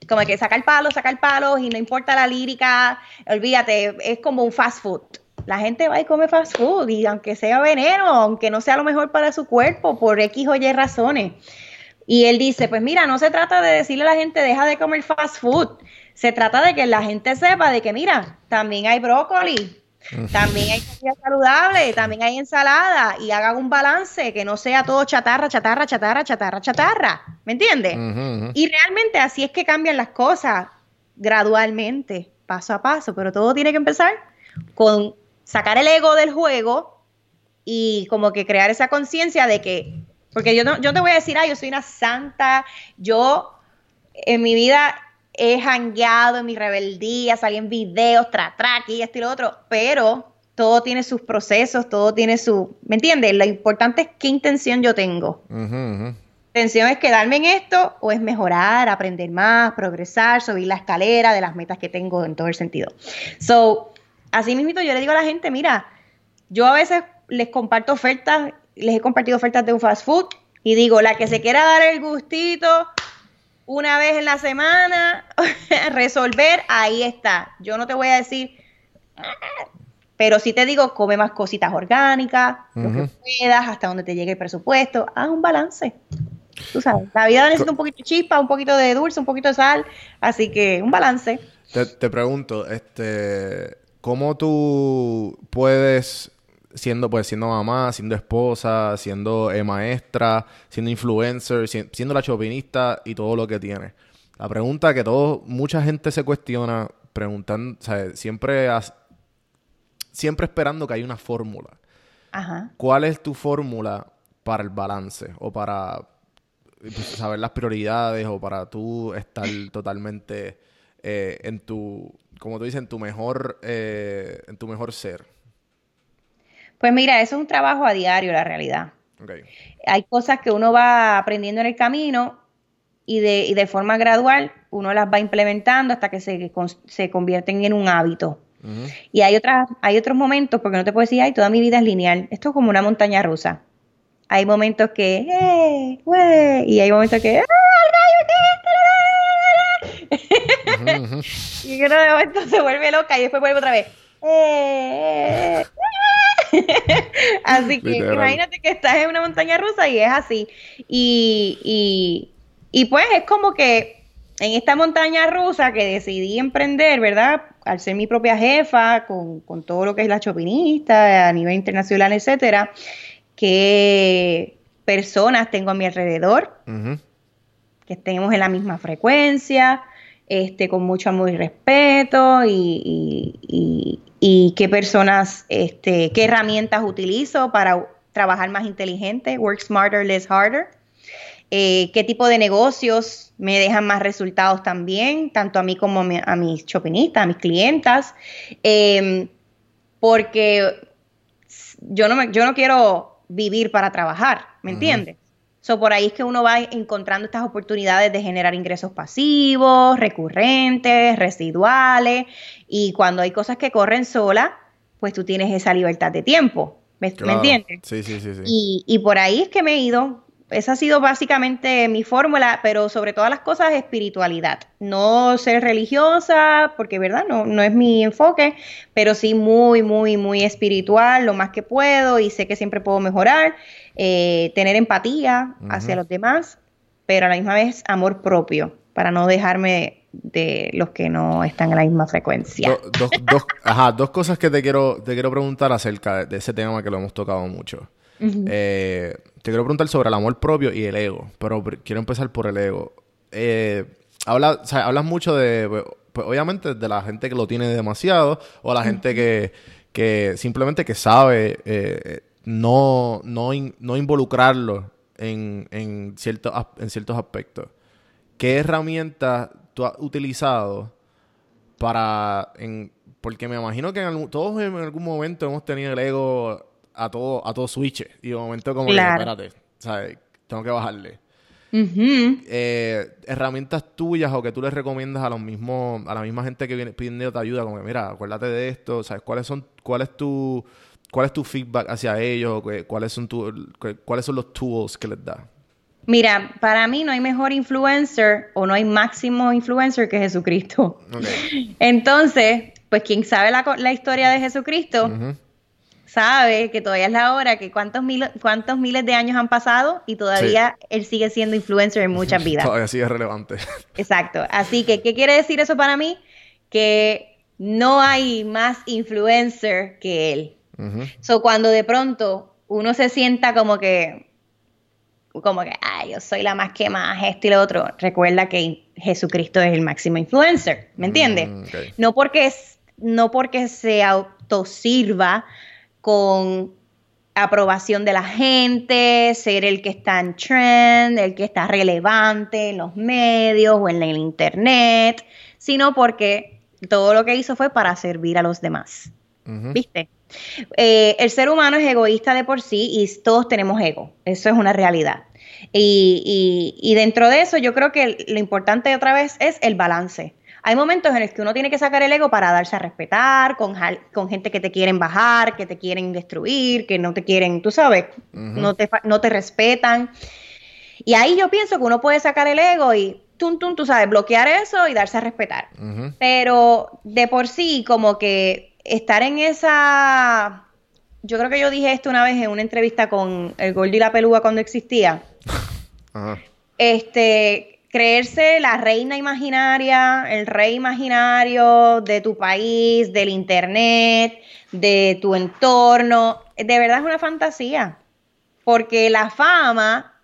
Como que sacar palos, sacar palos y no importa la lírica, olvídate, es como un fast food. La gente va y come fast food y aunque sea veneno, aunque no sea lo mejor para su cuerpo, por X o Y razones. Y él dice, pues mira, no se trata de decirle a la gente deja de comer fast food, se trata de que la gente sepa de que, mira, también hay brócoli, también hay comida saludable, también hay ensalada y hagan un balance, que no sea todo chatarra, chatarra, chatarra, chatarra, chatarra. ¿Me entiendes? Y realmente así es que cambian las cosas gradualmente, paso a paso, pero todo tiene que empezar con sacar el ego del juego y como que crear esa conciencia de que, porque yo, no, yo te voy a decir, ah, yo soy una santa, yo en mi vida he jangueado en mi rebeldía, salí en videos, tra, tra, aquí, esto y lo otro, pero todo tiene sus procesos, todo tiene su, ¿me entiendes? Lo importante es qué intención yo tengo. intención es quedarme en esto o es mejorar, aprender más, progresar, subir la escalera de las metas que tengo en todo el sentido. So, así mismo yo le digo a la gente, mira, yo a veces les comparto ofertas, les he compartido ofertas de un fast food y digo, la que se quiera dar el gustito, una vez en la semana, resolver, ahí está. Yo no te voy a decir, pero sí te digo, come más cositas orgánicas, lo que puedas, hasta donde te llegue el presupuesto, haz un balance. Tú sabes, la vida necesita un poquito de chispa, un poquito de dulce, un poquito de sal, así que un balance. Te, te pregunto, este, ¿cómo tú puedes siendo pues siendo mamá, siendo esposa, siendo eh, maestra, siendo influencer, siendo la chopinista y todo lo que tiene. La pregunta que todo, mucha gente se cuestiona, preguntando, siempre, siempre esperando que hay una fórmula. ¿Cuál es tu fórmula para el balance o para pues, saber las prioridades o para tú estar totalmente eh, en tu, como tú dices, en tu mejor, eh, en tu mejor ser? Pues mira, eso es un trabajo a diario, la realidad. Hay cosas que uno va aprendiendo en el camino y de, de forma gradual uno las va implementando hasta que se, se convierten en un hábito. Y hay, otras, hay otros momentos, porque no te puedo decir, ay, toda mi vida es lineal. Esto es como una montaña rusa. Hay momentos que, ¡eh! ¡Wey! Y hay momentos que, ¡ah, y que de momento se vuelve loca y después vuelve otra vez. ¡Eh! así que imagínate que estás en una montaña rusa y es así. Y, y, pues es como que en esta montaña rusa que decidí emprender, ¿verdad? Al ser mi propia jefa, con, todo lo que es la chopinista a nivel internacional, etcétera, qué personas tengo a mi alrededor, que estemos en la misma frecuencia, este, con mucho amor y respeto y, y, qué personas, este, qué herramientas utilizo para trabajar más inteligente, work smarter, less harder. Eh, qué tipo de negocios me dejan más resultados también, tanto a mí como a, mis chopinistas, a mis clientas, em, porque yo no, me, yo no quiero vivir para trabajar, ¿me entiendes? So, por ahí es que uno va encontrando estas oportunidades de generar ingresos pasivos, recurrentes, residuales, y cuando hay cosas que corren sola, pues tú tienes esa libertad de tiempo. ¿Me, entiendes? Sí, sí, sí. sí. Y, y, por ahí es que me he ido. Esa ha sido básicamente mi fórmula, pero sobre todas las cosas espiritualidad. No ser religiosa, porque verdad, no, no es mi enfoque, pero sí muy, muy, muy espiritual, lo más que puedo y sé que siempre puedo mejorar. Eh, tener empatía hacia los demás, pero a la misma vez amor propio, para no dejarme de los que no están en la misma frecuencia. dos, ajá, dos cosas que te quiero, te quiero preguntar acerca de ese tema que lo hemos tocado mucho. Eh, te quiero preguntar sobre el amor propio y el ego, pero quiero empezar por el ego. Eh, habla, hablas mucho de, pues, pues, obviamente, de la gente que lo tiene demasiado o la gente que, que simplemente que sabe no, no, no involucrarlo en, en, ciertos, en ciertos aspectos. ¿Qué herramientas tú has utilizado para... En, porque me imagino que todos en algún momento hemos tenido el ego a todo, a todo switch. Y de momento como espérate, ¿sabes? Tengo que bajarle. Eh, herramientas tuyas o que tú les recomiendas a los mismos, a la misma gente que viene pidiendo ayuda, como que mira, acuérdate de esto, ¿sabes? ¿Cuáles son, cuál es tu ¿Cuál es tu feedback hacia ellos? ¿Cuáles son, ¿Cuáles son los tools que les da? Mira, para mí no hay mejor influencer o no hay máximo influencer que Jesucristo. Entonces, pues quien sabe la, historia de Jesucristo, sabe que todavía es la hora, que cuántos, mil, cuántos miles de años han pasado y todavía él sigue siendo influencer en muchas vidas. todavía sigue relevante. Exacto. Así que, ¿qué quiere decir eso para mí? Que no hay más influencer que él. So, cuando de pronto uno se sienta como que, como que, ay, yo soy la más que más, esto y lo otro, recuerda que Jesucristo es el máximo influencer, ¿me entiendes? Mm, no, porque, no porque se autosirva con aprobación de la gente, ser el que está en trend, el que está relevante en los medios o en el internet, sino porque todo lo que hizo fue para servir a los demás. ¿Viste? Eh, el ser humano es egoísta de por sí y todos tenemos ego, eso es una realidad. Y, dentro de eso yo creo que lo importante otra vez es el balance. Hay momentos en los que uno tiene que sacar el ego para darse a respetar con, con gente que te quieren bajar, que te quieren destruir, que no te quieren, tú sabes, no, te, no te respetan. Y ahí yo pienso que uno puede sacar el ego y tum, tum, tú sabes, bloquear eso y darse a respetar. Pero de por sí, como que estar en esa... Yo creo que yo dije esto una vez en una entrevista con el Gordo y la Pelúa cuando existía. Este, creerse la reina imaginaria, el rey imaginario de tu país, del internet, de tu entorno, de verdad es una fantasía. Porque la fama,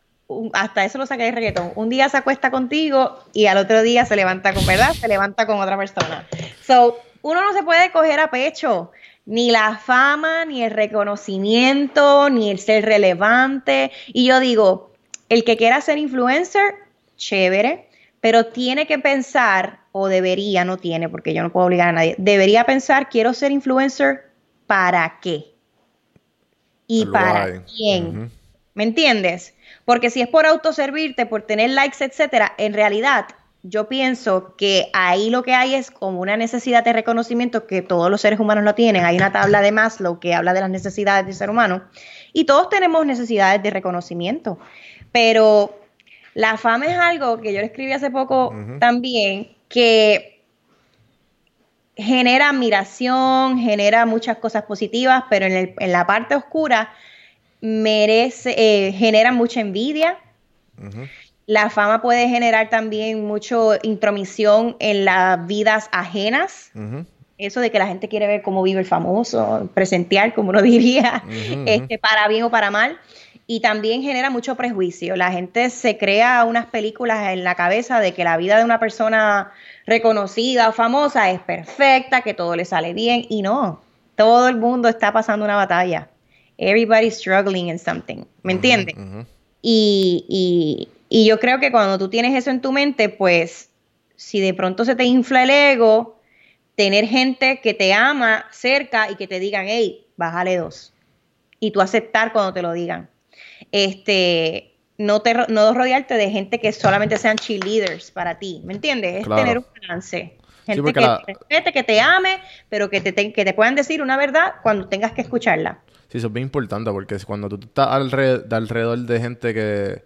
hasta eso lo saqué de reggaetón, un día se acuesta contigo y al otro día se levanta con, ¿verdad? Se levanta con otra persona. So, uno no se puede coger a pecho ni la fama, ni el reconocimiento, ni el ser relevante. Y yo digo, el que quiera ser influencer, chévere, pero tiene que pensar, o debería, no tiene, porque yo no puedo obligar a nadie, debería pensar, quiero ser influencer, ¿para qué? ¿Y para quién? ¿Me entiendes? Porque si es por autoservirte, por tener likes, etcétera, en realidad yo pienso que ahí lo que hay es como una necesidad de reconocimiento que todos los seres humanos lo tienen. Hay una tabla de Maslow que habla de las necesidades del ser humano y todos tenemos necesidades de reconocimiento. Pero la fama es algo que yo le escribí hace poco también que genera admiración, genera muchas cosas positivas, pero en, la parte oscura merece, eh, genera mucha envidia. La fama puede generar también mucho intromisión en las vidas ajenas. Eso de que la gente quiere ver cómo vive el famoso, presentear, como uno diría, este, para bien o para mal. Y también genera mucho prejuicio. La gente se crea unas películas en la cabeza de que la vida de una persona reconocida o famosa es perfecta, que todo le sale bien y no. Todo el mundo está pasando una batalla. Everybody's struggling in something. ¿Me entiendes? y, y yo creo que cuando tú tienes eso en tu mente, pues si de pronto se te infla el ego, tener gente que te ama cerca y que te digan, hey, bájale dos. Y tú aceptar cuando te lo digan. Este, no, te, no rodearte de gente que solamente sean cheerleaders para ti, ¿me entiendes? Es tener un balance. Gente que te respete, que te ame, pero que te, que te puedan decir una verdad cuando tengas que escucharla. Sí, eso es bien importante porque cuando tú estás alrededor de gente que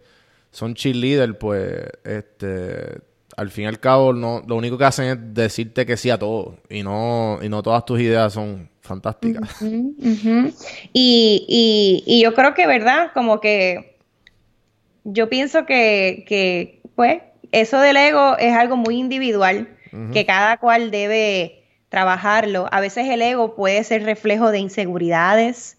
son cheerleaders, pues, este, al fin y al cabo, no, lo único que hacen es decirte que sí a todo y no, y no todas tus ideas son fantásticas. Y, y, yo creo que, ¿verdad? Como que yo pienso que, que pues, eso del ego es algo muy individual, que cada cual debe trabajarlo. A veces el ego puede ser reflejo de inseguridades,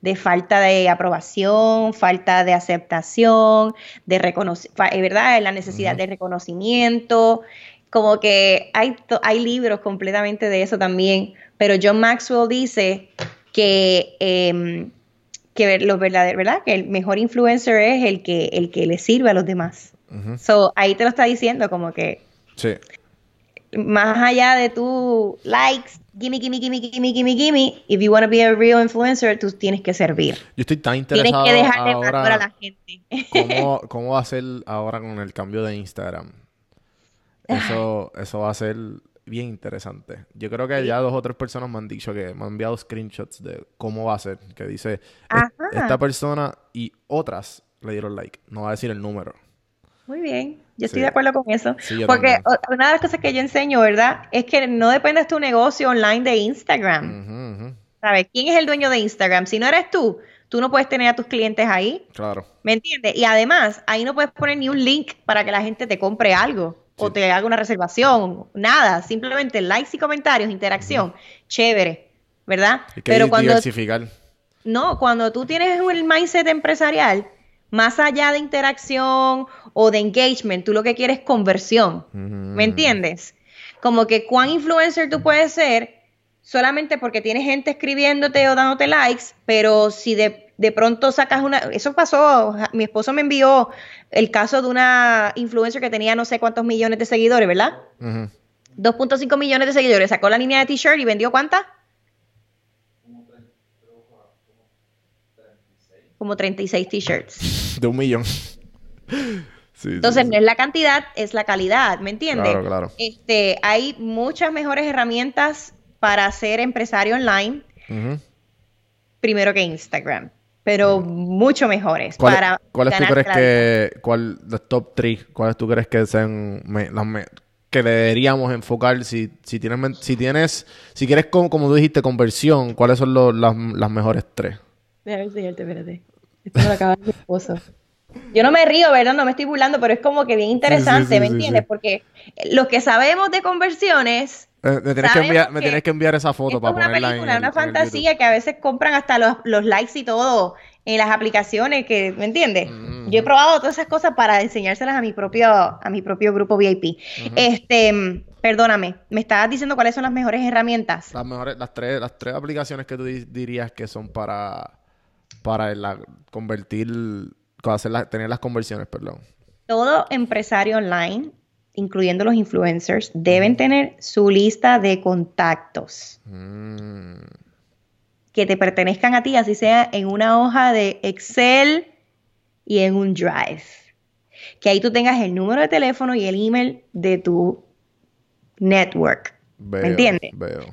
de falta de aprobación, falta de aceptación, de reconocimiento, eh, ¿verdad? La necesidad de reconocimiento, como que hay, hay libros completamente de eso también, pero John Maxwell dice que, eh, que lo verdadero, ¿verdad? Que el mejor influencer es el que, el que le sirve a los demás. So, ahí te lo está diciendo como que sí. más allá de tu likes, gimme, gimme, gimme, gimme, gimme, gimme. If you want to be a real influencer, tú tienes que servir. Yo estoy tan interesado Tienes que dejar de ahora, a la gente. ¿cómo, ¿Cómo va a ser ahora con el cambio de Instagram? Eso, eso va a ser bien interesante. Yo creo que ya dos o tres personas me han dicho que me han enviado screenshots de cómo va a ser. Que dice, esta persona y otras le dieron like. No va a decir el número. Muy bien. Yo estoy de acuerdo con eso. Porque una de las cosas que yo enseño, ¿verdad? Es que no depende de tu negocio online de Instagram. ¿Sabes? ¿Quién es el dueño de Instagram? Si no eres tú, tú no puedes tener a tus clientes ahí. Claro. ¿Me entiendes? Y además, ahí no puedes poner ni un link para que la gente te compre algo o te haga una reservación. Nada. Simplemente likes y comentarios, interacción. Chévere. ¿Verdad? Hay que Pero cuando, diversificar. No, cuando tú tienes el mindset empresarial, más allá de interacción o de engagement, tú lo que quieres es conversión. ¿Me entiendes? Como que cuán influencer tú puedes ser solamente porque tienes gente escribiéndote o dándote likes, pero si de, pronto sacas una... Eso pasó, mi esposo me envió el caso de una influencer que tenía no sé cuántos millones de seguidores, ¿verdad? 2.5 millones de seguidores. Sacó la línea de t-shirt y vendió cuántas? como 36 t-shirts. De un millón. Entonces, no es la cantidad, es la calidad, ¿me entiendes? Claro, claro. Este, hay muchas mejores herramientas para ser empresario online, primero que Instagram, pero mucho mejores. para ¿Cuáles tú crees que, cuál, los top 3, cuáles tú crees que sean las que deberíamos enfocar si, si tienes, si tienes, si quieres, como, como tú dijiste, conversión, cuáles son las, las mejores tres? Déjame enseñarte, espérate. Esto me lo acaba mi esposo. Yo no me río, ¿verdad? No me estoy burlando, pero es como que bien interesante, ¿me entiendes? Porque los que sabemos de conversiones. Me, tienes que enviar, me tienes que enviar esa foto para ponerla una película, una fantasía que a veces compran hasta los, los, likes y todo en las aplicaciones, que, ¿me entiendes? Mm. Yo he probado todas esas cosas para enseñárselas a mi propio, a mi propio grupo VIP. Este, perdóname, me estabas diciendo cuáles son las mejores herramientas. Las mejores, las tres, las tres aplicaciones que tú dirías que son para para la, convertir, hacer tener las conversiones, perdón. Todo empresario online, incluyendo los influencers, deben tener su lista de contactos. Mm. Que te pertenezcan a ti, así sea en una hoja de Excel y en un Drive. Que ahí tú tengas el número de teléfono y el email de tu network. ¿Me entiendes?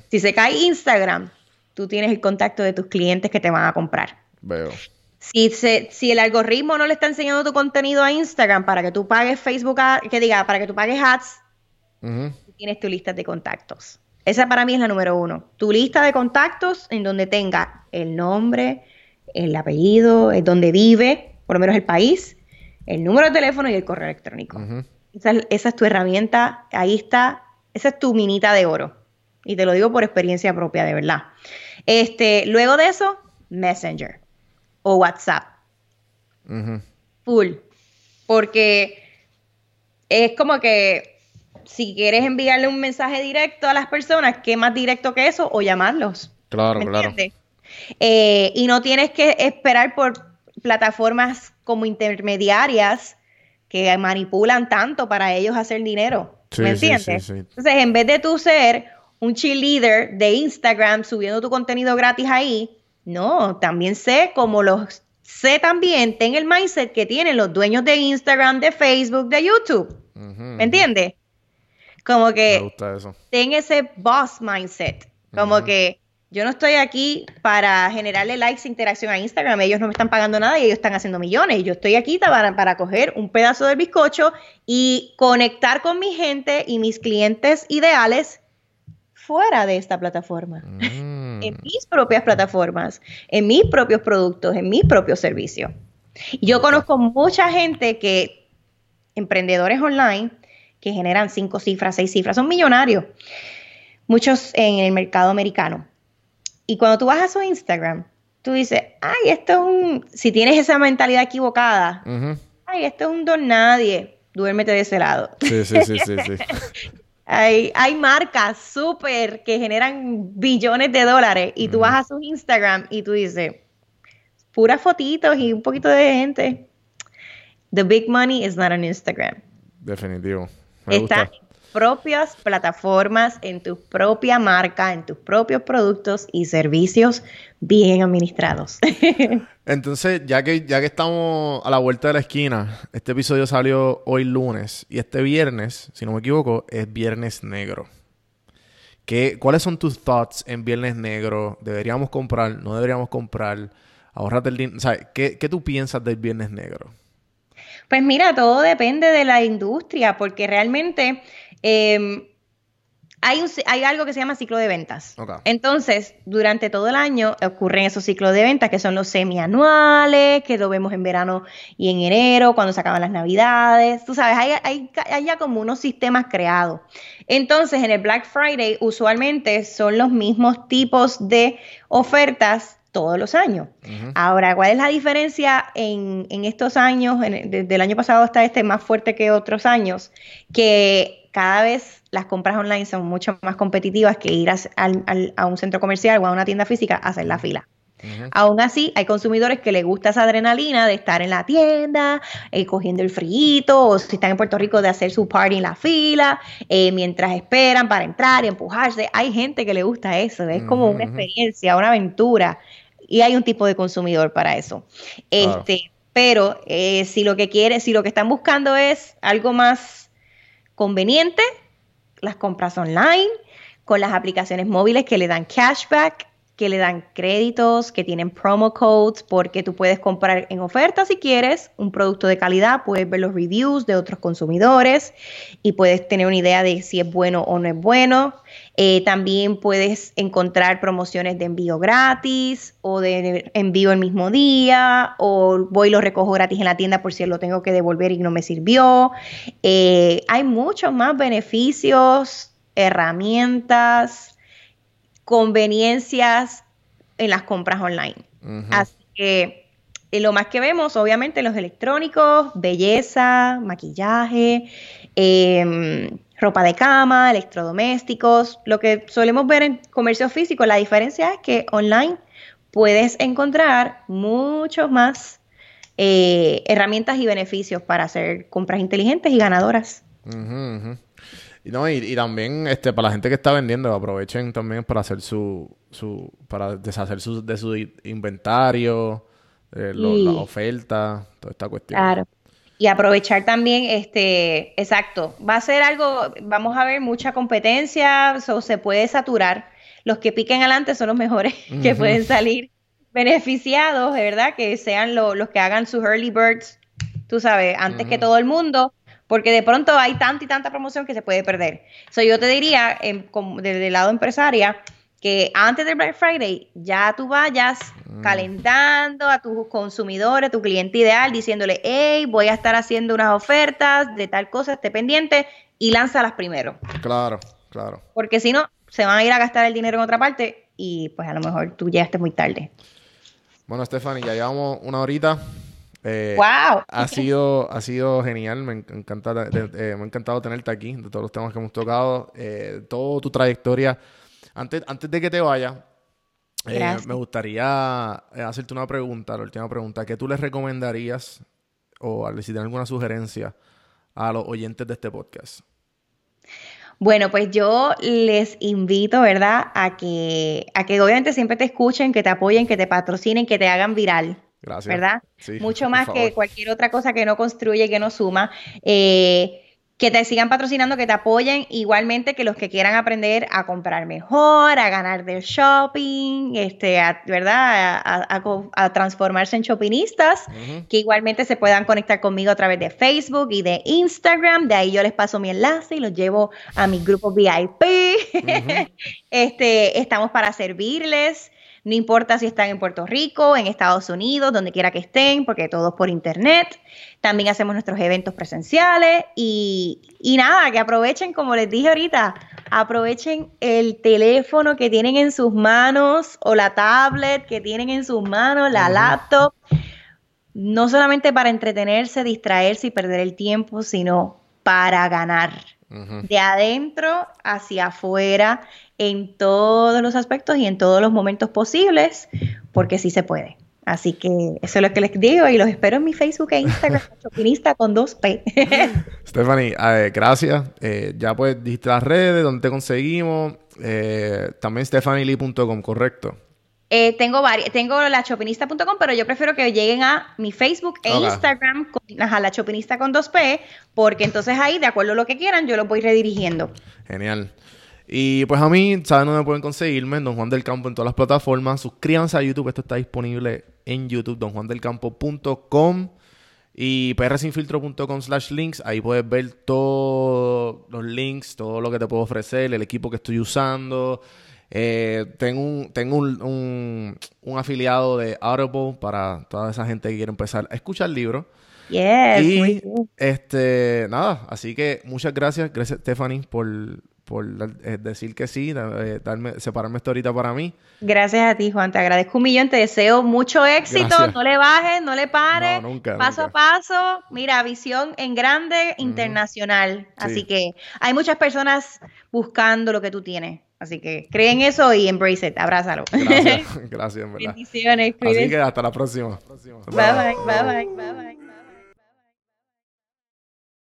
Si se cae Instagram, tú tienes el contacto de tus clientes que te van a comprar. Veo. Si, si el algoritmo no le está enseñando tu contenido a Instagram para que tú pagues Facebook, que diga, para que tú pagues ads, tienes tu lista de contactos. Esa para mí es la número uno. Tu lista de contactos en donde tenga el nombre, el apellido, el donde vive, por lo menos el país, el número de teléfono y el correo electrónico. esa, esa, es tu herramienta, ahí está, esa es tu minita de oro. Y te lo digo por experiencia propia, de verdad. Este, luego de eso, Messenger o WhatsApp. Full. Porque es como que si quieres enviarle un mensaje directo a las personas, ¿qué más directo que eso? O llamarlos. Claro, claro. Eh, y no tienes que esperar por plataformas como intermediarias que manipulan tanto para ellos hacer dinero. ¿Me entiendes? Entonces, en vez de tú ser un cheerleader de Instagram subiendo tu contenido gratis ahí, no, también sé como los sé también, ten el mindset que tienen los dueños de Instagram, de Facebook, de YouTube. ¿Me entiendes? Como que ten ese boss mindset. Como que yo no estoy aquí para generarle likes e interacción a Instagram. Ellos no me están pagando nada y ellos están haciendo millones. Yo estoy aquí para, para coger un pedazo del bizcocho y conectar con mi gente y mis clientes ideales fuera de esta plataforma. Mm. en mis propias plataformas, en mis propios productos, en mis propios servicios. yo conozco mucha gente que, emprendedores online, que generan cinco cifras, seis cifras, son millonarios. Muchos en el mercado americano y cuando tú vas a su Instagram, tú dices, ay, esto es un, si tienes esa mentalidad equivocada, ay, esto es un don nadie, duérmete de ese lado. Sí, sí, sí, sí. hay, hay marcas súper que generan billones de dólares y tú vas a su Instagram y tú dices, puras fotitos y un poquito de gente. The big money is not on Instagram. Definitivo. Me Está propias plataformas, en tu propia marca, en tus propios productos y servicios bien administrados. Entonces, ya que, ya que estamos a la vuelta de la esquina, este episodio salió hoy lunes y este viernes, si no me equivoco, es Viernes Negro. ¿Qué, ¿Cuáles son tus thoughts en Viernes Negro? ¿Deberíamos comprar? ¿No deberíamos comprar? Ahorrate el dinero. ¿qué, ¿Qué tú piensas del Viernes Negro? Pues mira, todo depende de la industria, porque realmente Em, hay, hay, algo que se llama ciclo de ventas. Entonces, durante todo el año ocurren esos ciclos de ventas que son los semianuales, que lo vemos en verano y en enero, cuando se acaban las navidades. Tú sabes, hay, hay, hay ya como unos sistemas creados. Entonces, en el Black Friday, usualmente son los mismos tipos de ofertas todos los años. Ahora, ¿cuál es la diferencia en, en estos años, desde el año pasado hasta este, más fuerte que otros años? Que cada vez las compras online son mucho más competitivas que ir a, un centro comercial o a una tienda física a hacer la fila. Aún así, hay consumidores que les gusta esa adrenalina de estar en la tienda, eh, cogiendo el frío, o si están en Puerto Rico, de hacer su party en la fila, eh, mientras esperan para entrar y empujarse. Hay gente que le gusta eso, es como una experiencia, una aventura, y hay un tipo de consumidor para eso. Este, Pero eh, si lo que quieren, si lo que están buscando es algo más conveniente, las compras online, con las aplicaciones móviles que le dan cashback, que le dan créditos, que tienen promo codes, porque tú puedes comprar en oferta si quieres un producto de calidad, puedes ver los reviews de otros consumidores y puedes tener una idea de si es bueno o no es bueno. Eh, también puedes encontrar promociones de envío gratis o de envío el mismo día o voy y lo recojo gratis en la tienda por si lo tengo que devolver y no me sirvió. Eh, hay muchos más beneficios, herramientas, conveniencias en las compras online. Así que eh, lo más que vemos, obviamente, los electrónicos, belleza, maquillaje, eh, ropa de cama, electrodomésticos, lo que solemos ver en comercio físico. La diferencia es que online puedes encontrar muchos más eh, herramientas y beneficios para hacer compras inteligentes y ganadoras. Y, no, y, también este, para la gente que está vendiendo, aprovechen también para hacer su, su para deshacer su, de su inventario, eh, la oferta, toda esta cuestión. Claro y aprovechar también, este, exacto, va a ser algo, vamos a ver mucha competencia, o se puede saturar. Los que piquen adelante son los mejores que pueden salir beneficiados, verdad, que sean los que hagan sus early birds, tú sabes, antes que todo el mundo, porque de pronto hay tanta y tanta promoción que se puede perder. So, yo te diría, desde el lado empresaria, que antes del Black Friday ya tú vayas mm. calentando a tus consumidores, a tu cliente ideal, diciéndole, hey, voy a estar haciendo unas ofertas de tal cosa, esté pendiente y lánzalas primero. Claro, claro. Porque si no, se van a ir a gastar el dinero en otra parte y pues a lo mejor tú llegaste muy tarde. Bueno, Stephanie, ya llevamos una horita. Eh, wow. Ha sido, ha sido genial. Me encanta, eh, me ha encantado tenerte aquí, de todos los temas que hemos tocado, eh, toda tu trayectoria. Antes, antes de que te vaya, me gustaría hacerte una pregunta, la última pregunta. ¿Qué tú les recomendarías o si tienes alguna sugerencia a los oyentes de este podcast? Bueno, pues yo les invito, ¿verdad? A que, a que obviamente siempre te escuchen, que te apoyen, que te patrocinen, que te hagan viral. Gracias. ¿Verdad? Mucho más que cualquier otra cosa que no construye, que no suma. Eh, que te sigan patrocinando, que te apoyen, igualmente que los que quieran aprender a comprar mejor, a ganar del shopping, este, ¿verdad? A, transformarse en shoppingistas, que igualmente se puedan conectar conmigo a través de Facebook y de Instagram, de ahí yo les paso mi enlace y los llevo a mi grupo VIP. este, estamos para servirles. No importa si están en Puerto Rico, en Estados Unidos, donde quiera que estén, porque todo es por internet. También hacemos nuestros eventos presenciales y, nada, que aprovechen, como les dije ahorita, aprovechen el teléfono que tienen en sus manos o la tablet que tienen en sus manos, la laptop, no solamente para entretenerse, distraerse y perder el tiempo, sino para ganar. De adentro hacia afuera en todos los aspectos y en todos los momentos posibles, porque sí se puede. Así que eso es lo que les digo y los espero en mi Facebook e Instagram, Chopinista con 2P. Stephanie, gracias. Eh, ya puedes dijiste las redes, donde te conseguimos. Eh, también stephanielee.com, ¿correcto? Eh, tengo varias, tengo la chopinista.com, pero yo prefiero que lleguen a mi Facebook e Instagram, a la chopinista con 2P, porque entonces ahí, de acuerdo a lo que quieran, yo los voy redirigiendo. Genial. Y pues a mí, ¿saben dónde pueden conseguirme? Don Juan del Campo en todas las plataformas. Suscríbanse a YouTube, esto está disponible en YouTube, donjuandelcampo.com y prsinfiltro.com slash links. Ahí puedes ver todos los links, todo lo que te puedo ofrecer, el equipo que estoy usando. Eh, tengo un, tengo un, un, afiliado de Audible para toda esa gente que quiere empezar a escuchar libros. Yes, y este, nada, así que muchas gracias, gracias Stephanie por por eh, decir que sí, eh, darme, separarme esta horita para mí. Gracias a ti, Juan. Te agradezco un millón. Te deseo mucho éxito. No le bajes, no le pares. paso a paso. Mira, visión en grande, internacional. Así que hay muchas personas buscando lo que tú tienes. Así que creen eso y embrace it. Abrázalo. Gracias, gracias, en verdad. Bendiciones. Así que hasta la próxima. bye, bye, bye, bye. bye.